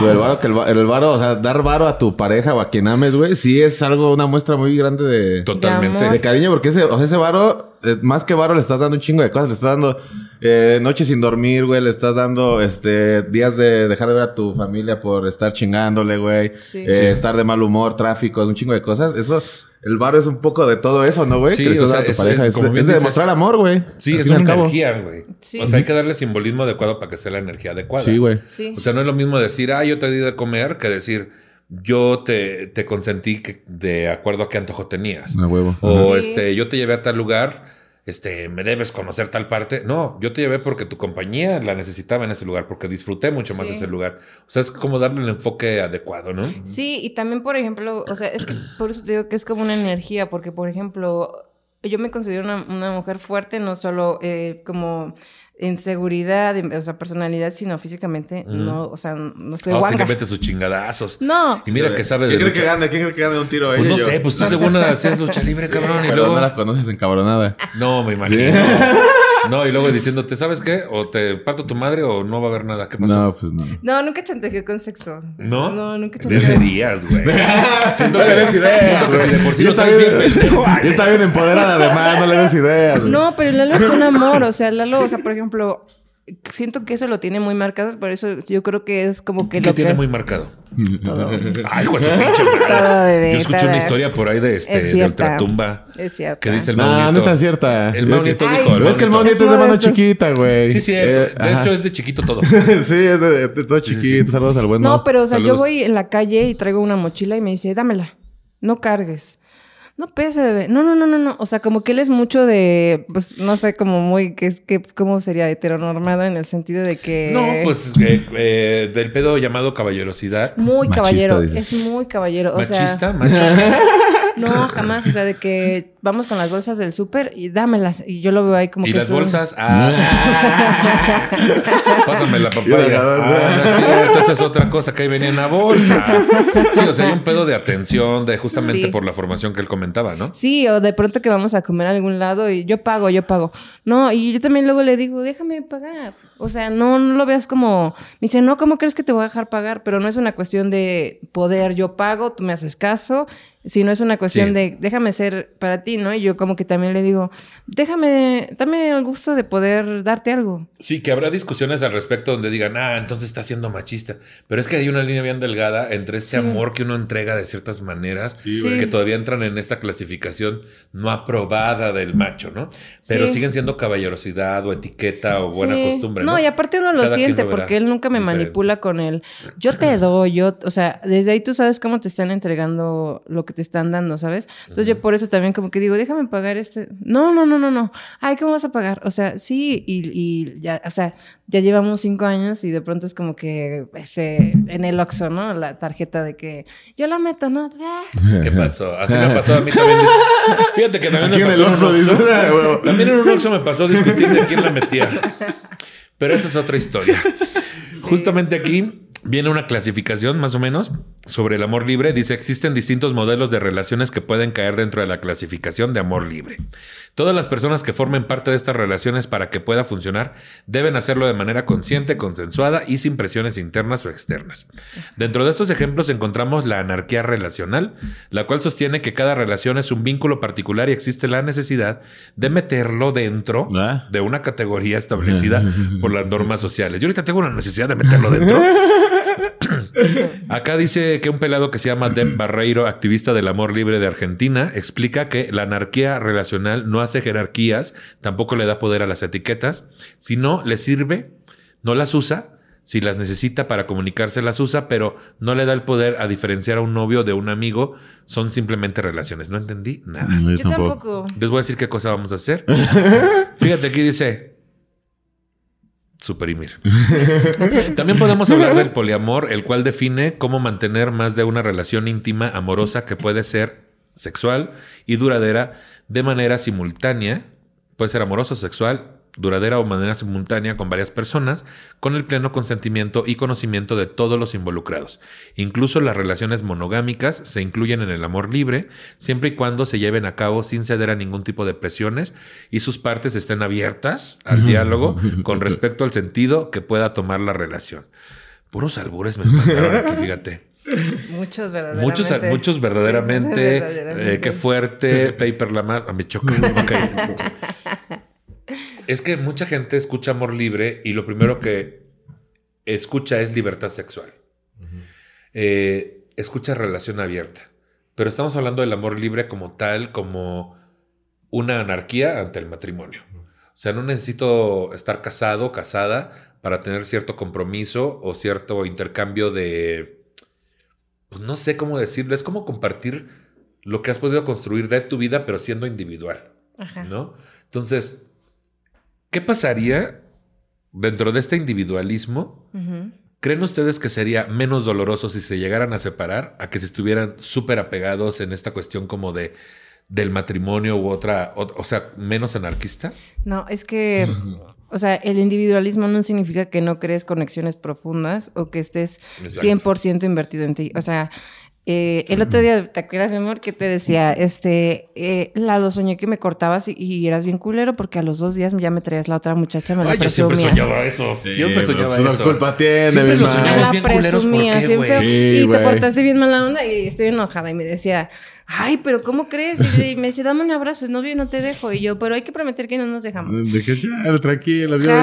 Lo del varo, que el, el varo, o sea, dar varo a tu pareja o a quien ames, güey, sí es algo, una muestra muy grande de, Totalmente. amor. de cariño, porque ese, o sea, ese varo, eh, más que varo, le estás dando un chingo de cosas. Le estás dando eh, noches sin dormir, güey. Le estás dando este días de dejar de ver a tu familia por estar chingándole, güey. Sí. Eh, Sí. Estar de mal humor, tráfico, un chingo de cosas. Eso, el varo es un poco de todo eso, ¿no, güey? Sí, que le o estás sea, a tu es- pareja. es de- bien es de dices- demostrar amor, güey. Sí, es una energía, güey. Sí. O sea, hay que darle simbolismo adecuado para que sea la energía adecuada. Sí, güey. Sí. O sea, no es lo mismo decir, ah, yo te di de comer, que decir, yo te, te consentí que- de acuerdo a qué antojo tenías. Huevo. O Sí. este, yo te llevé a tal lugar, este, me debes conocer tal parte. No, yo te llevé porque tu compañía la necesitaba en ese lugar, porque disfruté mucho más Sí. ese lugar. O sea, es como darle el enfoque adecuado, ¿no? Sí, y también, por ejemplo, o sea, es que por eso te digo que es como una energía, porque, por ejemplo, yo me considero una, una mujer fuerte, no solo eh, como en seguridad, en- o sea, personalidad, sino físicamente, no, o sea, no estoy guanga. mete sus chingadazos. No, Y mira que sabe de ¿Quién cree lucha. que gane? ¿Quién cree que gane un tiro? Pues ella no yo? sé, pues tú según [laughs] hacías lucha libre, cabrón, y Pero luego... no la conoces encabronada. No, me imagino. [laughs] [laughs] No, y luego diciéndote, ¿sabes qué? O te parto tu madre o no va a haber nada. ¿Qué pasó? No, pues no. no, nunca chantajeé con sexo. ¿No? No, nunca chantajeé. Deberías, güey. [laughs] siento No le des que, ideas, siento que si de por sí no está estás bien, bien pendejo. está bien empoderada, además, no le des ideas. No, pero Lalo es un amor, o sea, Lalo, o sea, por ejemplo, siento que eso lo tiene muy marcado, por eso yo creo que es como que ¿Qué lo tiene que... muy marcado? Todo. [laughs] Ay, pues Todo, bebé, Yo escuché una historia por ahí de este, Es de. Ultratumba. Es cierto. Que dice el No, Mau no es Nieto. tan cierta. El Mau Nieto Ay. dijo. el No, es que el Mau Mau Nieto es de mano chiquita, güey. Sí, cierto. Eh, de ajá. hecho, es de chiquito todo. [laughs] sí, es de, de todo Sí, sí, chiquito. sí. Saludos al bueno. No, pero o sea, yo voy en la calle y traigo una mochila y me dice, dámela, no cargues. No pese, bebé. No, no, no, no, no. O sea, como que él es mucho de, pues, no sé, como muy, que, que, ¿cómo sería? Heteronormado en el sentido de que... No, pues eh, eh, del pedo llamado caballerosidad. Muy Machista, caballero. dices. Es muy caballero. O Machista, sea, macho. [laughs] no, jamás. O sea, de que vamos con las bolsas del súper y dámelas. Y yo lo veo ahí como ¿Y que... las son- bolsas? Ah. [laughs] Pásame la Y papaya. Ah, es otra cosa que ahí venía en la bolsa. Sí, o sea, hay un pedo de atención, de justamente Sí. por la formación que él comentaba, ¿no? Sí, o de pronto que vamos a comer a algún lado y yo pago, yo pago. No, y yo también luego le digo, déjame pagar. O sea, no, no lo veas como. Me dice, no, ¿cómo crees que te voy a dejar pagar? Pero no es una cuestión de poder, yo pago, tú me haces caso, sino es una cuestión Sí. de déjame ser para ti, ¿no? Y yo como que también le digo, déjame, dame el gusto de poder darte algo. Sí, que habrá discusiones al respecto donde digan, ah, entonces está siendo machista. Pero es que hay una línea bien delgada entre este Sí. amor que uno entrega de ciertas maneras, Sí, que todavía entran en esta clasificación no aprobada del macho, ¿no? Pero Sí. siguen siendo caballerosidad o etiqueta o buena Sí. costumbre. No, No, y aparte uno lo Cada siente lo porque él nunca me diferente. manipula con él. Yo te doy, yo, o sea, desde ahí tú sabes cómo te están entregando lo que te están dando, ¿sabes? Entonces yo por eso también como que digo, déjame pagar este. No, no, no, no, no. Ay, ¿cómo vas a pagar? O sea, sí, y, y ya, o sea, ya llevamos cinco años y de pronto es como que, este, en el Oxxo, ¿no? La tarjeta de que yo la meto, ¿no? [laughs] ¿Qué pasó? Así me pasó a mí también. Fíjate que también Aquí me en el pasó en un Oxxo, "Ah, huevo". También en un Oxxo me pasó discutir de quién la metía. Pero esa es otra historia. Justamente aquí viene una clasificación más o menos sobre el amor libre. Dice, existen distintos modelos de relaciones que pueden caer dentro de la clasificación de amor libre. Todas las personas que formen parte de estas relaciones para que pueda funcionar deben hacerlo de manera consciente, consensuada y sin presiones internas o externas. Dentro de estos ejemplos encontramos la anarquía relacional, la cual sostiene que cada relación es un vínculo particular y existe la necesidad de meterlo dentro Ah. de una categoría establecida [laughs] por las normas sociales. Yo ahorita tengo una necesidad de meterlo dentro. [laughs] [laughs] Acá dice que un pelado que se llama Deb Barreiro, activista del amor libre de Argentina, explica que la anarquía relacional no hace jerarquías, tampoco le da poder a las etiquetas, sino le sirve, no las usa, si las necesita para comunicarse las usa, pero no le da el poder a diferenciar a un novio de un amigo, son simplemente relaciones. No entendí nada. No, Yo tampoco. Les voy a decir qué cosa vamos a hacer. [laughs] Fíjate, aquí dice suprimir. [laughs] También podemos hablar del poliamor, el cual define cómo mantener más de una relación íntima, amorosa, que puede ser sexual y duradera de manera simultánea. Puede ser amorosa, sexual, duradera o manera simultánea con varias personas, con el pleno consentimiento y conocimiento de todos los involucrados. Incluso las relaciones monogámicas se incluyen en el amor libre, siempre y cuando se lleven a cabo sin ceder a ningún tipo de presiones y sus partes estén abiertas al diálogo con [laughs] respecto al sentido que pueda tomar la relación. Puros albures me mandaron aquí, fíjate. Muchos verdaderamente. Muchos, muchos verdaderamente. Sí, verdaderamente. eh, qué fuerte. Paper la más. Me choca. [laughs] Ok. [laughs] Es que mucha gente escucha amor libre y lo primero que escucha es libertad sexual. Eh, escucha relación abierta. Pero estamos hablando del amor libre como tal, como una anarquía ante el matrimonio. O sea, no necesito estar casado, casada, para tener cierto compromiso o cierto intercambio de... Pues no sé cómo decirlo. Es como compartir lo que has podido construir de tu vida, pero siendo individual. Ajá. ¿no? Entonces, ¿qué pasaría dentro de este individualismo? ¿Creen ustedes que sería menos doloroso si se llegaran a separar a que si estuvieran súper apegados en esta cuestión como de del matrimonio u otra, o, o sea, menos anarquista? No, es que, [laughs] o sea, el individualismo no significa que no crees conexiones profundas o que estés Exacto. 100% invertido en ti. O sea, eh, el otro día, ¿te acuerdas, mi amor, que te decía, este, eh, Lalo, soñé que me cortabas y, y eras bien culero porque a los dos días ya me traías la otra muchacha, me la Ay, yo siempre presumías. soñaba eso. Sí, siempre soñaba pues, eso. no culpa tiene, Siempre mi lo soñaba la bien culeros. ¿Por presumías qué, bien güey? feo. Sí, y te portaste bien mala onda y estoy enojada. Y me decía, ay, pero ¿cómo crees? Y me decía, dame un abrazo, el novio no te dejo. Y yo, pero hay que prometer que no nos dejamos. Dije, ya,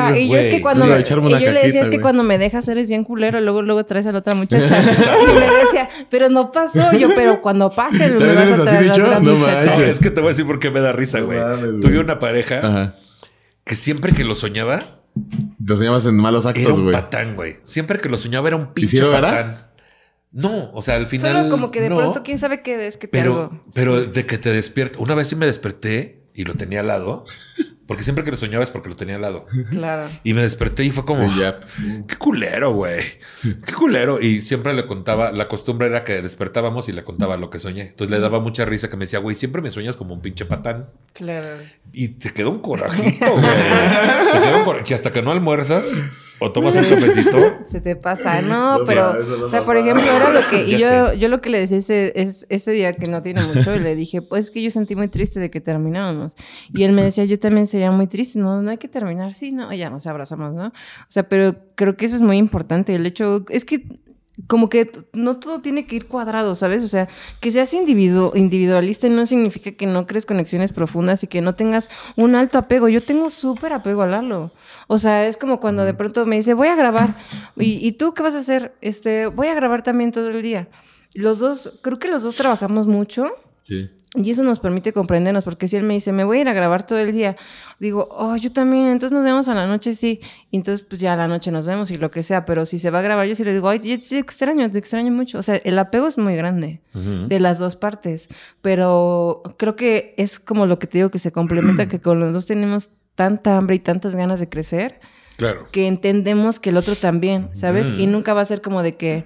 Ajá, vengo". y yo es que Güey, cuando sí, me, y yo le decía es que cuando me dejas eres bien culero, luego luego traes a la otra muchacha. [laughs] y me decía, pero no pasó. Yo, pero cuando pase me ¿También vas a así, traer a la otra No muchacha. No, es que te voy a decir por qué me da risa, No güey. güey. Tuve una pareja Ajá. que siempre que lo soñaba Te soñabas en malos era actos, un güey. patán, güey. Siempre que lo soñaba era un pinche lo era? No, o sea, al final. Solo como que de no, pronto quién sabe qué ves que te Pero, hago. pero de que te despierta. Una vez sí me desperté y lo tenía al lado. Porque siempre que lo soñaba es porque lo tenía al lado. Claro. Y me desperté y fue como. Ya. Qué culero, güey. Qué culero. Y siempre le contaba, la costumbre era que despertábamos y le contaba lo que soñé. Entonces le daba mucha risa que me decía, güey, siempre me sueñas como un pinche patán. Claro. Y te quedó un corajito, güey. Te quedó un cora- Que hasta que no almuerzas o tomas un cafecito. [laughs] Se te pasa, no, No, pero, no o sea, por ejemplo, era lo que, [laughs] y yo, yo lo que le decía ese, es, ese día que no tiene mucho, y le dije, pues es que yo sentí muy triste de que termináramos. Y él me decía, yo también sería muy triste, no, no hay que terminar, sí, no, y ya nos abrazamos, ¿no? O sea, pero creo que eso es muy importante, el hecho, es que como que no todo tiene que ir cuadrado, ¿sabes? O sea, que seas individu- individualista no significa que no crees conexiones profundas y que no tengas un alto apego. Yo tengo súper apego a Lalo. O sea, es como cuando de pronto me dice, voy a grabar. ¿Y, y tú qué vas a hacer? Este, voy a grabar también todo el día. Los dos, creo que los dos trabajamos mucho. Sí. Y eso nos permite comprendernos, porque si él me dice, me voy a ir a grabar todo el día, digo, oh, yo también, entonces nos vemos a la noche, sí. Y entonces, pues ya a la noche nos vemos y lo que sea, pero si se va a grabar, yo sí le digo, ay, yo te extraño, te extraño mucho. O sea, el apego es muy grande de las dos partes, pero creo que es como lo que te digo, que se complementa, [clears throat] que con los dos tenemos tanta hambre y tantas ganas de crecer, Claro. que entendemos que el otro también, ¿sabes? Y nunca va a ser como de que,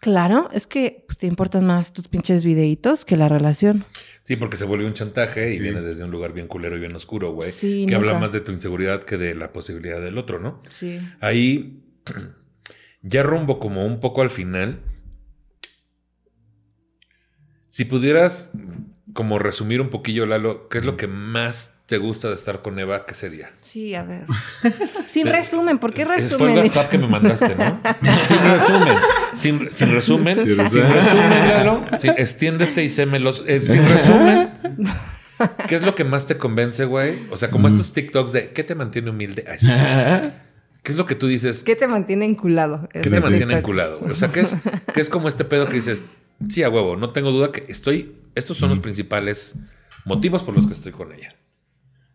claro, es que pues, te importan más tus pinches videitos que la relación. Sí, porque se vuelve un chantaje y viene desde un lugar bien culero y bien oscuro, güey. Sí, que habla más de tu inseguridad que de la posibilidad del otro, ¿no? Sí. Ahí, [clears throat] ya rumbo como un poco al final. Si pudieras como resumir un poquillo, Lalo, ¿qué es lo que más te gusta de estar con Eva? ¿Qué sería? Sí, a ver. [laughs] Sin resumen, ¿por qué Ese fue el resumen? WhatsApp que me mandaste, ¿no? [laughs] sin resumen. Sin, sin resumen. Sin resumen. resumen, Lalo. Sin- extiéndete y sémelos. Eh, sin resumen. [laughs] ¿Qué es lo que más te convence, güey? O sea, como estos TikToks de ¿qué te mantiene humilde? Ay, sí. ¿Qué es lo que tú dices? ¿Qué te mantiene enculado? ¿Qué te mantiene enculado? güey? O sea, ¿qué es, qué es como este pedo que dices, sí, a huevo, no tengo duda que estoy, estos son los principales motivos por los que estoy con ella.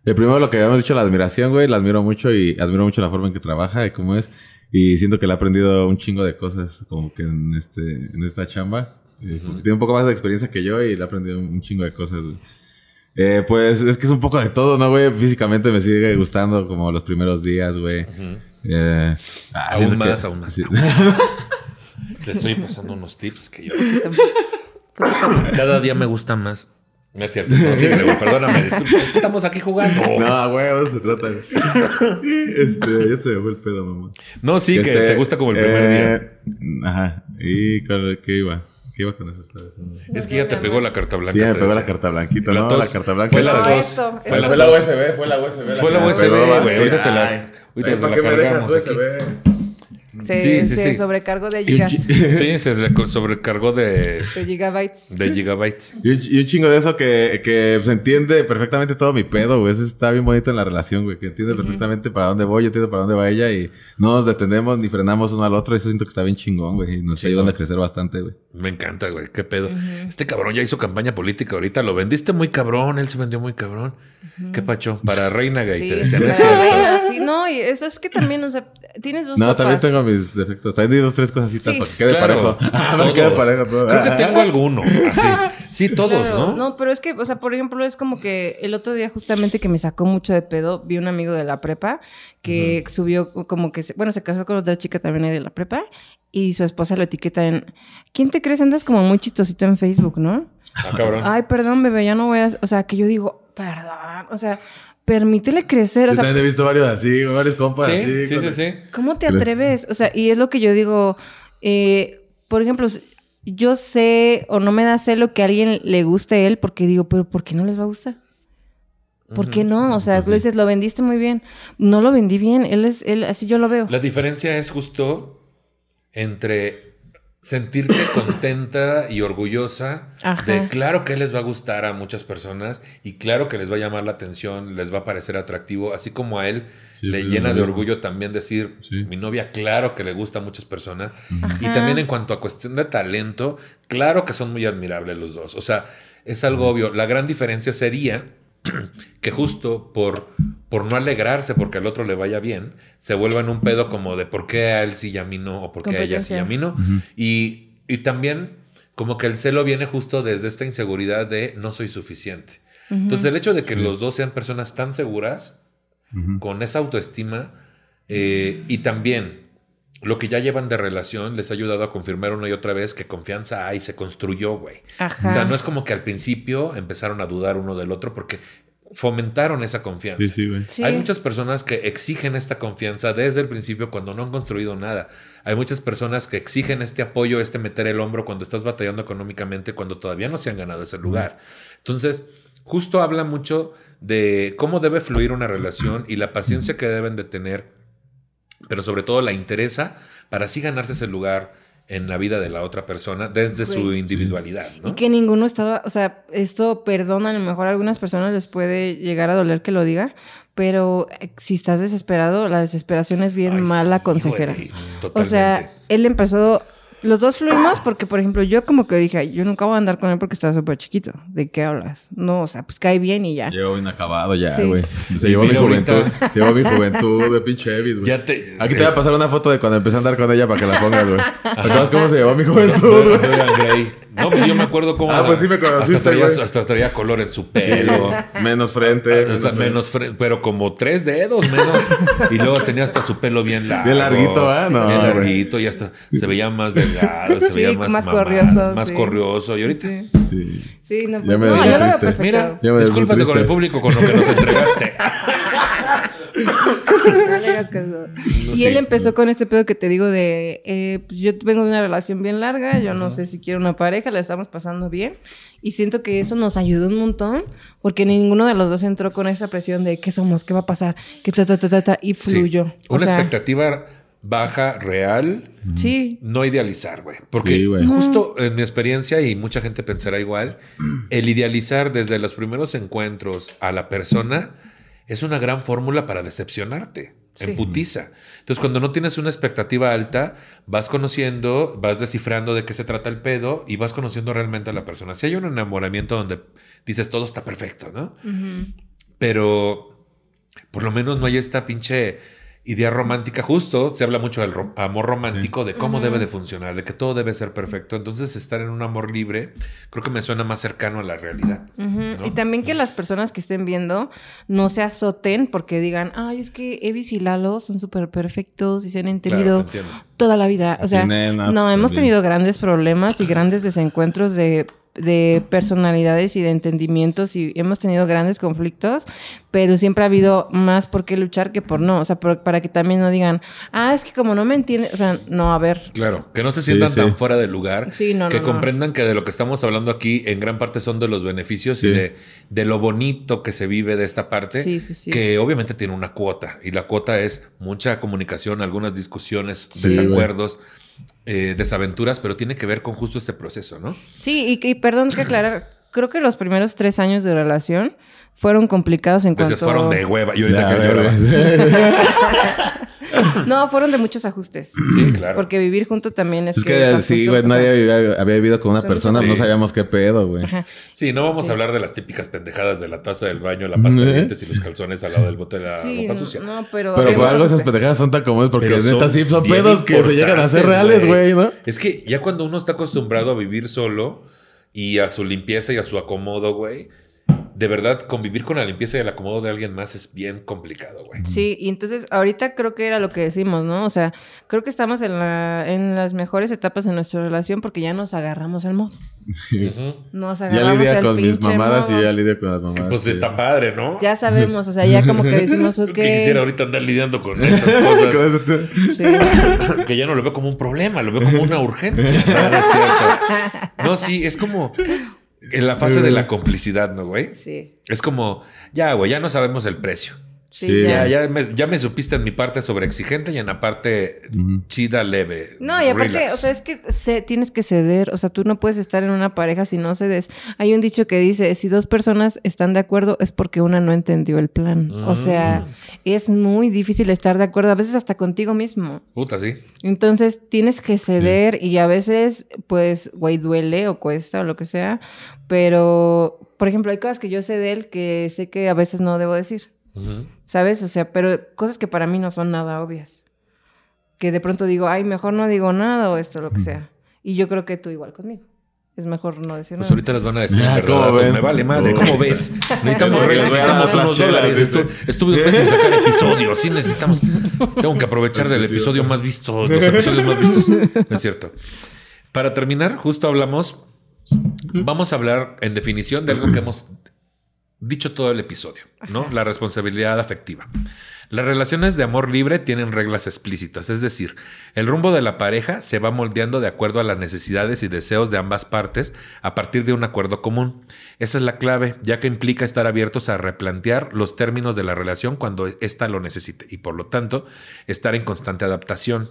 El primero, lo que habíamos dicho, la admiración, güey. La admiro mucho y admiro mucho la forma en que trabaja y cómo es. Y siento que le ha aprendido un chingo de cosas como que en, este, en esta chamba. Eh, porque Tiene un poco más de experiencia que yo y le ha aprendido un chingo de cosas, güey. Eh, pues es que es un poco de todo, ¿no, güey? Físicamente me sigue gustando como los primeros días, güey. Eh, ah, Aún más, que- aún más. sí. Te [laughs] estoy pasando unos tips que yo... [laughs] Cada día me gusta más. No es cierto. No, sí, güey, [laughs] perdóname. Disculpa. Es que estamos aquí jugando. No, güey, eso se trata. [laughs] este, ya se me fue el pedo, mamá. No, sí, que Este, te gusta como el primer día. eh, Ajá. ¿Y cuál- qué iba? ¿Qué iba con eso? Es que ya te pegó la carta blanca. Sí, me te pegó la carta blanquita, La ¿no? tos. La carta blanca. Fue la esta- No, tos. esto, Fue la Fue tos. la USB, fue la USB. Fue la que USB, güey. Ahorita te la- ahorita te ¿para la qué me dejas cargamos. USB? Se, Sí, se sí. sobrecargó de gigas, [laughs] Sí, se sobrecargó de, de gigabytes. de gigabytes. Y un, y un chingo de eso que, que se entiende perfectamente todo mi pedo, güey. Eso está bien bonito en la relación, güey. Que entiende perfectamente para dónde voy, yo entiendo para dónde va ella y no nos detenemos ni frenamos uno al otro. Eso siento que está bien chingón, güey. Y nos ayudan ¿no? a crecer bastante, güey. Me encanta, güey. Qué pedo. Este cabrón ya hizo campaña política ahorita. Lo vendiste muy cabrón. Él se vendió muy cabrón. ¿Qué pacho? Para Reina Gay. Sí, te decían. pero "Es cierto". reina, sí, no, y eso es que también, o sea, tienes dos No, sopas. también tengo mis defectos. También di dos, tres cositas Sí. para que quede Claro, parejo. [laughs] Ah, para que quede parejo todo. Creo que tengo alguno. Así. [laughs] Sí, todos, Claro, ¿no? No, pero es que, o sea, por ejemplo, es como que el otro día justamente que me sacó mucho de pedo, vi un amigo de la prepa que subió como que, se- bueno, se casó con otra chica también ahí de la prepa y su esposa lo etiqueta en, ¿quién te crees? Andas como muy chistosito en Facebook, ¿no? Ah, cabrón. Ay, perdón, bebé, ya no voy a, o sea, que yo digo, perdón, o sea, permítele crecer, o Yo sea, también he visto varios así, varios compas sí, así. sí, sí, sí. ¿Cómo te atreves? O sea, y es lo que yo digo, eh, por ejemplo, yo sé o no me da celo que a alguien le guste a él porque digo, pero ¿por qué no les va a gustar? ¿Por qué no? O sea, pues tú dices, lo vendiste muy bien. No lo vendí bien. Él es, él, así yo lo veo. La diferencia es justo entre sentirte [coughs] contenta y orgullosa Ajá. de claro que les va a gustar a muchas personas y claro que les va a llamar la atención, les va a parecer atractivo, así como a él Sí, le llena de orgullo también decir, Sí. mi novia claro que le gusta a muchas personas. Y también en cuanto a cuestión de talento, claro que son muy admirables los dos. O sea, es algo obvio. La gran diferencia sería [clears throat] que justo por, por no alegrarse porque al otro le vaya bien, se vuelvan un pedo como de por qué a él sí y a mí no, o por qué a ella sí y a mí no. y, y también como que el celo viene justo desde esta inseguridad de no soy suficiente. Entonces el hecho de que los dos sean personas tan seguras, con esa autoestima eh, y también lo que ya llevan de relación les ha ayudado a confirmar una y otra vez que confianza hay, se construyó, güey. Ajá. O sea, no es como que al principio empezaron a dudar uno del otro porque fomentaron esa confianza. Sí, sí, güey. Sí. Hay muchas personas que exigen esta confianza desde el principio cuando no han construido nada. Hay muchas personas que exigen este apoyo, este meter el hombro cuando estás batallando económicamente, cuando todavía no se han ganado ese lugar. Entonces, justo habla mucho de cómo debe fluir una relación y la paciencia que deben de tener, pero sobre todo la interesa para así ganarse ese lugar en la vida de la otra persona desde su individualidad. ¿no? Y que ninguno estaba, o sea, esto, perdona, a lo mejor a algunas personas les puede llegar a doler que lo diga, pero eh, si estás desesperado, la desesperación es bien Ay, mala sí, consejera. güey, O sea, él empezó, los dos fluimos porque, por ejemplo, yo como que dije, "Ay, yo nunca voy a andar con él porque estaba súper chiquito. ¿De qué hablas? No, o sea, pues cae bien y ya. Llegó bien acabado ya, Sí. güey. Se llevó mi ahorita- juventud. Se llevó mi juventud de pinche Evis, güey. Te- Aquí te voy a pasar una foto de cuando empecé a andar con ella para que la pongas, güey. ¿Recuerdas cómo se llevó mi [laughs] juventud, güey? No, pues yo me acuerdo cómo. Ah, pues sí me conociste, hasta traía, güey. hasta traía color en su pelo. Menos frente. Hasta menos fre- pero como tres dedos menos. Y luego tenía hasta su pelo bien largo. Bien larguito, ¿ah? No, Bien larguito y hasta se veía más delgado, se Sí, veía más, más corrioso, Más sí. corrioso. Y ahorita, Sí, Sí. sí no, Ya pues, me no, dio yo lo veo perfecto. mira, Ya me discúlpate con el público con lo que nos entregaste. [laughs] No le hagas caso. y sí. él empezó con este pedo que te digo de, eh, pues yo vengo de una relación bien larga, yo no sé si quiero una pareja, la estamos pasando bien. Y siento que eso nos ayudó un montón, porque ninguno de los dos entró con esa presión de qué somos, qué va a pasar, qué ta, ta, ta, ta, ta, y Sí. fluyó. O Una sea, expectativa baja, real, Sí. no idealizar, güey. Porque Sí, güey. justo en mi experiencia, y mucha gente pensará igual, el idealizar desde los primeros encuentros a la persona es una gran fórmula para decepcionarte. en putiza. Entonces, cuando no tienes una expectativa alta, vas conociendo, vas descifrando de qué se trata el pedo y vas conociendo realmente a la persona. Si hay un enamoramiento donde dices todo está perfecto, ¿no? Pero por lo menos no hay esta pinche idea romántica, justo se habla mucho del amor romántico, de cómo debe de funcionar, de que todo debe ser perfecto. Entonces, estar en un amor libre creo que me suena más cercano a la realidad. Y también que las personas que estén viendo no se azoten porque digan, ay, es que Evis y Lalo son súper perfectos y se han entendido toda la vida. O sea, no, hemos tenido grandes problemas y grandes desencuentros de, de personalidades y de entendimientos y hemos tenido grandes conflictos, pero siempre ha habido más por qué luchar que por no. O sea, por- para que también no digan, ah, es que como no me entiende, o sea, no, a ver. Claro, que no se sientan sí. tan fuera de lugar, Sí, no, que no, no. comprendan que de lo que estamos hablando aquí en gran parte son de los beneficios y de, de lo bonito que se vive de esta parte, Sí, sí, sí. que obviamente tiene una cuota y la cuota es mucha comunicación, algunas discusiones, Sí, desacuerdos, eh, desaventuras, pero tiene que ver con justo este proceso, ¿no? Sí, y, y perdón que aclarar, creo que los primeros tres años de relación fueron complicados en Entonces cuanto... fueron de hueva y ahorita Ya, que. [laughs] [laughs] [laughs] No, fueron de muchos ajustes. Sí, claro. Porque vivir junto también es Es que... que sí, güey, nadie había, había vivido con una son persona, no Sí. sabíamos qué pedo, güey. Ajá. Sí, no vamos Sí. a hablar de las típicas pendejadas de la taza del baño, la pasta de dientes y los calzones al lado del bote de la Sí, ropa no, sucia. no, pero... Pero por algo esas pendejadas son tan comunes porque Pero neta son sí son pedos que se llegan a hacer reales, güey, ¿no? Es que ya cuando uno está acostumbrado a vivir solo y a su limpieza y a su acomodo, güey, de verdad convivir con la limpieza y el acomodo de alguien más es bien complicado, güey. Sí, y entonces ahorita creo que era lo que decimos, ¿no? O sea, creo que estamos en, la, en las mejores etapas de nuestra relación porque ya nos agarramos el modo. Ujú. Nos Ya lidia con mis mamadas y ya lidia con las mamadas. Pues sí. está padre, ¿no? Ya sabemos, o sea, ya como que decimos, [laughs] ok. que quisiera ahorita andar lidiando con [laughs] esas cosas. Sí. [laughs] que ya no lo veo como un problema, lo veo como una urgencia. No, no es cierto. No, sí, es como en la fase de la complicidad, ¿no, güey? Sí. Es como, ya, güey, ya no sabemos el precio. Sí, Sí, ya. Ya, ya, me, ya me supiste en mi parte sobre exigente y en la parte chida, leve. No, y aparte, relax. o sea, es que se, tienes que ceder. O sea, tú no puedes estar en una pareja si no cedes. Hay un dicho que dice, si dos personas están de acuerdo es porque una no entendió el plan. O sea, es muy difícil estar de acuerdo, a veces hasta contigo mismo. Puta, sí. Entonces tienes que ceder y a veces, pues, güey, duele o cuesta o lo que sea. Pero, por ejemplo, hay cosas que yo sé de él que sé que a veces no debo decir. ¿Sabes? O sea, pero cosas que para mí no son nada obvias. Que de pronto digo, ay, mejor no digo nada o esto, lo que sea. Y yo creo que tú igual conmigo. Es mejor no decir Pues nada. ahorita les van a decir Ah, en ¿cómo verdad. Me vale madre, ¿cómo ves? Necesitamos necesitamos unos dólares. dice. Estu- Estuve un mes sin sacar [laughs] episodios. Sí, necesitamos. Tengo que aprovechar del episodio más visto, los episodios más vistos. No es cierto. Para terminar, justo hablamos. Vamos a hablar en definición de algo que hemos dicho todo el episodio, ¿no? La responsabilidad afectiva. Las relaciones de amor libre tienen reglas explícitas, es decir, el rumbo de la pareja se va moldeando de acuerdo a las necesidades y deseos de ambas partes a partir de un acuerdo común. Esa es la clave, ya que implica estar abiertos a replantear los términos de la relación cuando ésta lo necesite y por lo tanto estar en constante adaptación.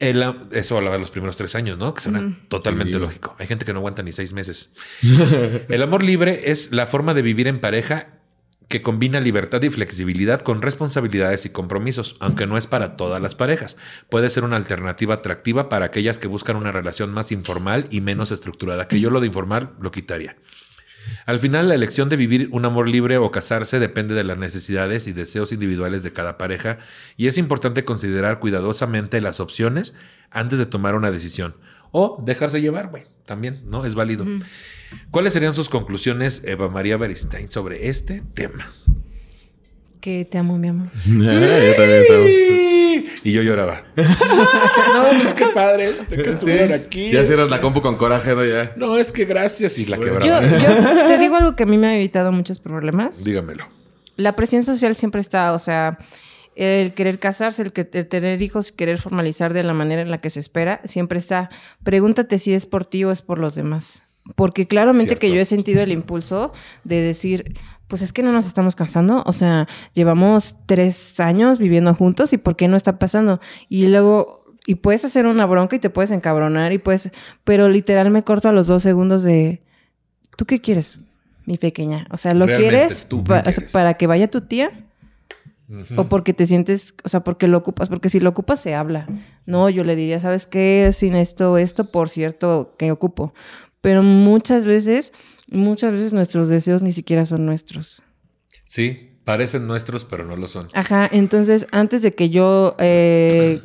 El am- eso hablaba de los primeros tres años, ¿no? Que suena totalmente Sí. lógico. Hay gente que no aguanta ni seis meses. [laughs] El amor libre es la forma de vivir en pareja que combina libertad y flexibilidad con responsabilidades y compromisos, aunque no es para todas las parejas. Puede ser una alternativa atractiva para aquellas que buscan una relación más informal y menos estructurada, que yo lo de informal lo quitaría. Al final, la elección de vivir un amor libre o casarse depende de las necesidades y deseos individuales de cada pareja y es importante considerar cuidadosamente las opciones antes de tomar una decisión o dejarse llevar, güey, también, ¿no? Es válido. ¿Cuáles serían sus conclusiones, Eva María Beristain, sobre este tema? Que te amo, mi amor. [laughs] Yo también estaba- Y yo lloraba. [laughs] no, pues qué padre este que estuvieron aquí. Ya cierras la compu con coraje, ¿no? Ya. No, es que gracias y la Yo, quebraba. yo te digo algo que a mí me ha evitado muchos problemas. Dígamelo. La presión social siempre está, o sea, el querer casarse, el, que, el tener hijos, querer formalizar de la manera en la que se espera, siempre está. Pregúntate si es por ti o es por los demás. Porque claramente Cierto. que yo he sentido el impulso de decir, pues es que no nos estamos casando, o sea, llevamos tres años viviendo juntos y ¿por qué no está pasando? Y luego, y puedes hacer una bronca y te puedes encabronar y puedes, pero literal me corto a los dos segundos de, ¿tú qué quieres, mi pequeña? O sea, ¿lo quieres, ¿tú qué pa- quieres? para que vaya tu tía? O porque te sientes, o sea, porque lo ocupas, porque si lo ocupas se habla. No, yo le diría, ¿sabes qué? Sin esto, esto, por cierto, que ocupo. Pero muchas veces, muchas veces nuestros deseos ni siquiera son nuestros. Sí, parecen nuestros, pero no lo son. Ajá, entonces antes de que yo eh,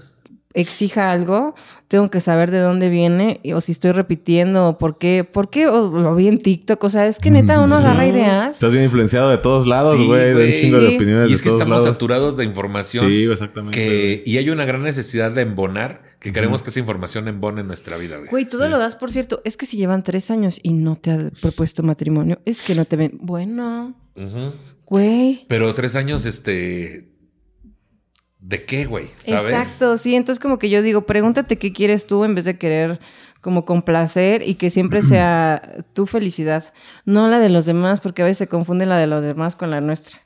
exija algo, tengo que saber de dónde viene o si estoy repitiendo o por qué, por qué o lo vi en TikTok, o sea, es que neta uno agarra ideas. Estás bien influenciado de todos lados, Sí, güey. de un güey. chingo de Sí. opiniones Y es de que todos estamos lados. saturados de información. Sí, exactamente. que, y hay una gran necesidad de embonar, que queremos que esa información embone en nuestra vida, güey. Güey, todo lo das, por cierto. Es que si llevan tres años y no te ha propuesto matrimonio, es que no te ven. Bueno, güey. Pero tres años, este. ¿De qué, güey? ¿Sabes? Exacto, sí. Entonces, como que yo digo, pregúntate qué quieres tú en vez de querer como complacer y que siempre [clears throat] sea tu felicidad, no la de los demás, porque a veces se confunde la de los demás con la nuestra.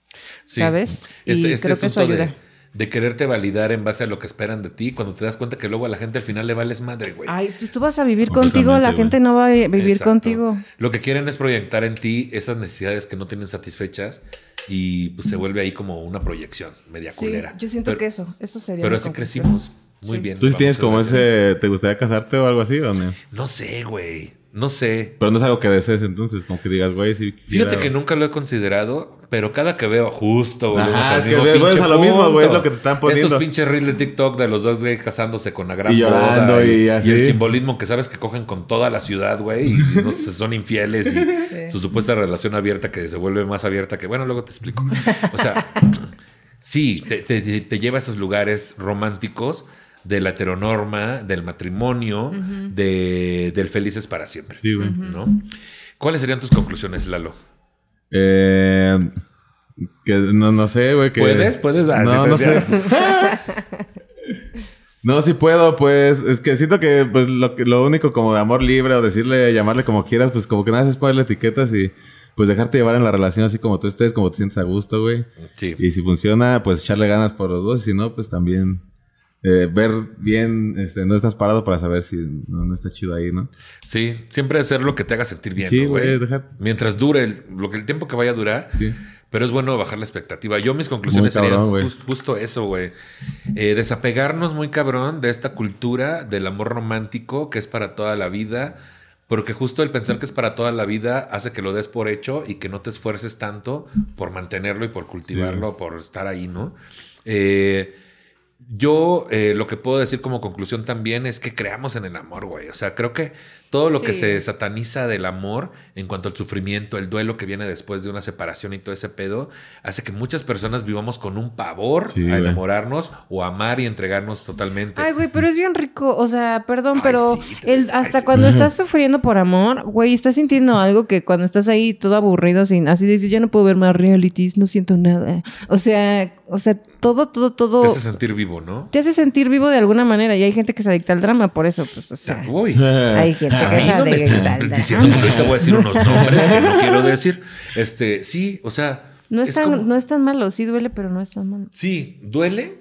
Sí. ¿Sabes? Y Este, este creo que eso asunto de- ayuda. De, quererte validar en base a lo que esperan de ti, cuando te das cuenta que luego a la gente al final le vales madre, güey. Ay, pues tú vas a vivir contigo, la gente no va a vivir Exacto. contigo. Lo que quieren es proyectar en ti esas necesidades que no tienen satisfechas y pues, se vuelve ahí como una proyección media Sí, culera. yo siento Pero- que eso, eso sería. Pero así crecimos. Muy Sí. bien. ¿Tú tienes como gracias. ese... ¿Te gustaría casarte o algo así o no? No sé, güey. No sé. Pero no es algo que desees entonces, como que digas, güey, sí quisiera- Fíjate que nunca lo he considerado, pero cada que veo justo, volvemos Ajá, es que ves- a lo mismo, güey, es lo que te están poniendo. Esos pinches reels de TikTok de los dos gays casándose con la gran Y llorando boda y así. el simbolismo que sabes que cogen con toda la ciudad, güey, y [laughs] no sé, son infieles y Sí. su supuesta relación abierta que se vuelve más abierta que, bueno, luego te explico. [laughs] O sea, sí, te- te- te lleva a esos lugares románticos de la heteronorma, del matrimonio, de, del felices para siempre. Sí, güey. ¿no? ¿Cuáles serían tus conclusiones, Lalo? Eh, que no, no sé, güey. Que... ¿Puedes? ¿Puedes? Ah, no, te no sé. [laughs] no, sí puedo, pues. Es que siento que pues lo, que- lo único como de amor libre o decirle, llamarle como quieras, pues como que nada es ponerle etiquetas y pues dejarte llevar en la relación así como tú estés, como te sientes a gusto, güey. Sí. Y si funciona, pues echarle ganas por los dos. Y si no, pues también eh, ver bien, este, no estás parado para saber si no, no está chido ahí, ¿no? Sí, siempre hacer lo que te haga sentir bien, Sí, ¿no, güey. dejar- Mientras dure el, lo que el tiempo que vaya a durar, Sí. pero es bueno bajar la expectativa. Yo mis conclusiones cabrón, serían justo eso, güey. Eh, desapegarnos muy cabrón de esta cultura del amor romántico que es para toda la vida. Porque justo el pensar que es para toda la vida hace que lo des por hecho y que no te esfuerces tanto por mantenerlo y por cultivarlo, por estar ahí, ¿no? Eh, yo eh, lo que puedo decir como conclusión también es que creamos en el amor, güey. O sea, creo que todo lo que se sataniza del amor en cuanto al sufrimiento, el duelo que viene después de una separación y todo ese pedo, hace que muchas personas vivamos con un pavor Sí, a güey. enamorarnos o amar y entregarnos totalmente. Ay, güey, pero es bien rico. O sea, perdón, Ay, pero sí, el, ves- ay, hasta sí. cuando estás sufriendo por amor, güey, estás sintiendo algo que cuando estás ahí todo aburrido, sin así dices, yo no puedo ver más realities, no siento nada. O sea, o sea, todo, todo, todo. Te hace sentir vivo, ¿no? te hace sentir vivo de alguna manera y hay gente que se adicta al drama por eso, pues, o sea. Uy. [laughs] Hay gente A que mí se no me estés diciendo porque ahorita voy a decir unos [laughs] nombres que no quiero decir. Este, sí, o sea. No es, tan, como- no es tan malo, sí duele, pero no es tan malo. Sí, duele,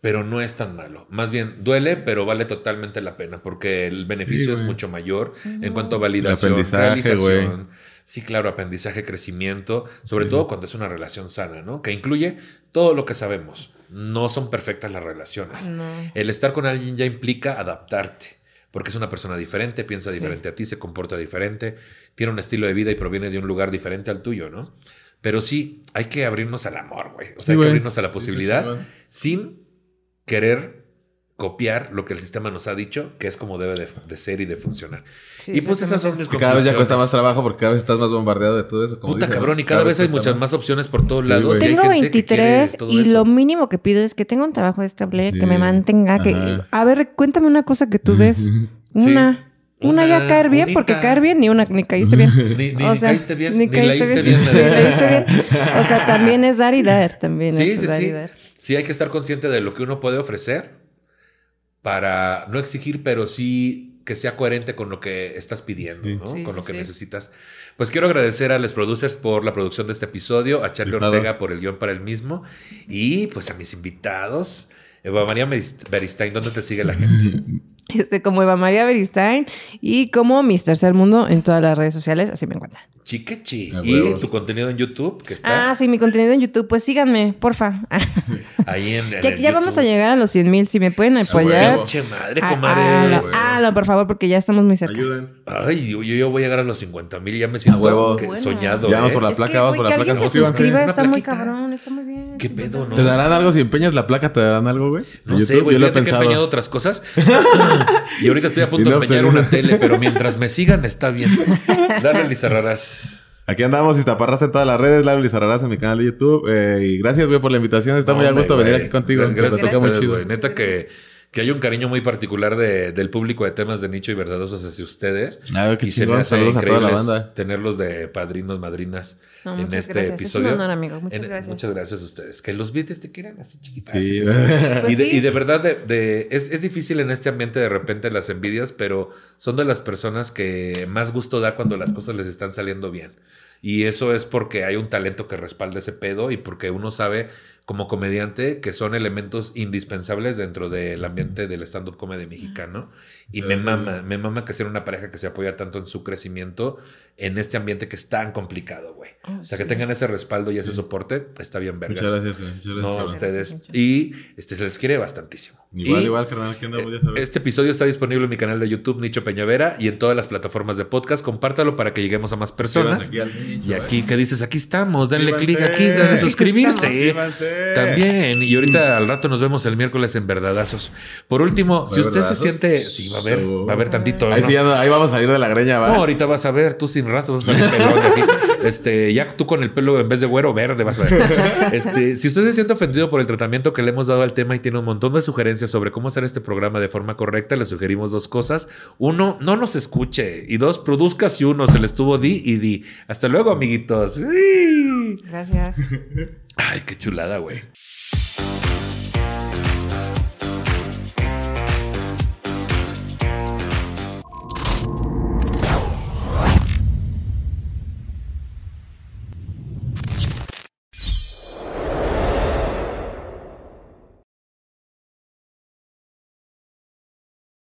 pero no es tan malo. Más bien, duele, pero vale totalmente la pena porque el beneficio Sí, es mucho mayor en cuanto a validación, aprendizaje, realización. Sí, claro, aprendizaje, crecimiento, sobre todo cuando es una relación sana, ¿no? Que incluye todo lo que sabemos. No son perfectas las relaciones. No. El estar con alguien ya implica adaptarte, porque es una persona diferente, piensa Sí. diferente a ti, se comporta diferente, tiene un estilo de vida y proviene de un lugar diferente al tuyo, ¿no? Pero sí, hay que abrirnos al amor, güey. O sea, Sí, hay que abrirnos a la posibilidad sí, sí, güey. sin querer copiar lo que el sistema nos ha dicho, que es como debe de, de ser y de funcionar. Sí, y pues esas son mis Que cada vez ya cuesta más trabajo porque cada vez estás más bombardeado de todo eso. como Puta cabrón, y cada, vez hay muchas más opciones por todos Sí, lados. hay Tengo gente que quiere 23 todo y eso. lo mínimo que pido es que tenga un trabajo estable, que me Sí. mantenga, que... A ver, cuéntame una cosa que tú des. [laughs] Una. Una, ya caer bien, porque caer bien ni una ni caíste bien. [laughs] Ni, ni, O ni sea, caíste bien, ni ni, caíste bien, ni bien. O sea, también es dar y dar, también Sí, es sí, dar sí. y dar. Sí, hay que estar consciente de lo que uno puede ofrecer para no exigir, pero sí que sea coherente con lo que estás pidiendo, Sí. ¿no? Sí, con sí, lo que sí. necesitas. Pues quiero agradecer a los producers por la producción de este episodio, a Charlie. Ortega por el guion para el mismo y pues a mis invitados. Eva María Beristain, ¿dónde te sigue la gente? Este, como Eva María Beristain y como Mr. Ser Mundo en todas las redes sociales, así me encuentran. Chiquechi. Y su contenido en YouTube, que está Ah, sí, mi contenido en YouTube. Pues síganme, porfa. [laughs] ahí en, en ya el ya vamos a llegar a los 100 mil. Si me pueden apoyar. Pinche madre, Ah, comadre. ah, no, ah, por favor, porque ya estamos muy cerca. Ayuden. Ay, yo, yo voy a llegar a los 50 mil. Ya me siento huevo. que- Bueno. soñado. Ya vamos ¿eh? por la Es placa, que, vamos por la placa. se Suscríbanse. suscriba, está muy cabrón, está muy bien. ¿Qué pedo, no? ¿Te darán algo si empeñas la placa? ¿Te darán algo, güey? No sé, güey. Yo lo he que he empeñado pensado. otras cosas. [laughs] y ahorita estoy a punto de empeñar una tele, pero mientras me sigan está bien. [laughs] Dale, Lizarraras. Aquí andamos, si te aparraste en todas las redes, Lalo Lizarrarás en mi canal de YouTube. Eh, y gracias, güey, por la invitación. Está muy a gusto venir aquí contigo. Gracias, chido. güey. Neta que, que hay un cariño muy particular de- del público de temas de nicho y verdadosos hacia ustedes. Ah, qué y se me hace Saludos a toda la increíble banda. tenerlos de padrinos, madrinas No, en muchas este gracias. Es un episodio. honor, amigo. Muchas En- gracias. Muchas gracias a ustedes. Que los beats te quieran así chiquitas. Sí. así que [laughs] son- Pues y, de, sí. y de verdad, de, de- es, es difícil en este ambiente de repente las envidias, pero son de las personas que más gusto da cuando las cosas les están saliendo bien. Y eso es porque hay un talento que respalda ese pedo y porque uno sabe como comediante que son elementos indispensables dentro del ambiente del stand-up comedy mexicano. Y me mama, me mama que sea una pareja que se apoya tanto en su crecimiento en este ambiente que es tan complicado, güey. Oh, o sea, que tengan ese respaldo y ese soporte, está bien vergas. Muchas gracias, güey. Muchas No, gracias. a cabrón. ustedes. Muchas Y este, se les quiere bastantísimo. Igual, Y, igual, carnal. Aquí andamos, ya sabes. Este episodio está disponible en mi canal de YouTube, Nicho Peñavera, y en todas las plataformas de podcast. Compártalo para que lleguemos a más personas. Suscríbanse aquí al nicho, Y eh. aquí, ¿qué dices? Aquí estamos. Denle clic aquí, denle suscribirse. Suscríbanse. También. Y ahorita al rato nos vemos el miércoles en Verdadazos. Por último, si usted se siente. Sí, va a haber, va a haber tantito. Ahí ahí vamos a salir de la greña, ¿va? No, ahorita vas a ver, tú sin rastros vas a salir pelón de aquí. [laughs] Este, ya tú con el pelo en vez de güero, verde vas a ver. Este, si usted se siente ofendido por el tratamiento que le hemos dado al tema y tiene un montón de sugerencias sobre cómo hacer este programa de forma correcta, le sugerimos dos cosas. Uno, no nos escuche. Y dos, produzca si uno se le estuvo di y di. Hasta luego, amiguitos. Sí. Gracias. [laughs] Ay, qué chulada, güey.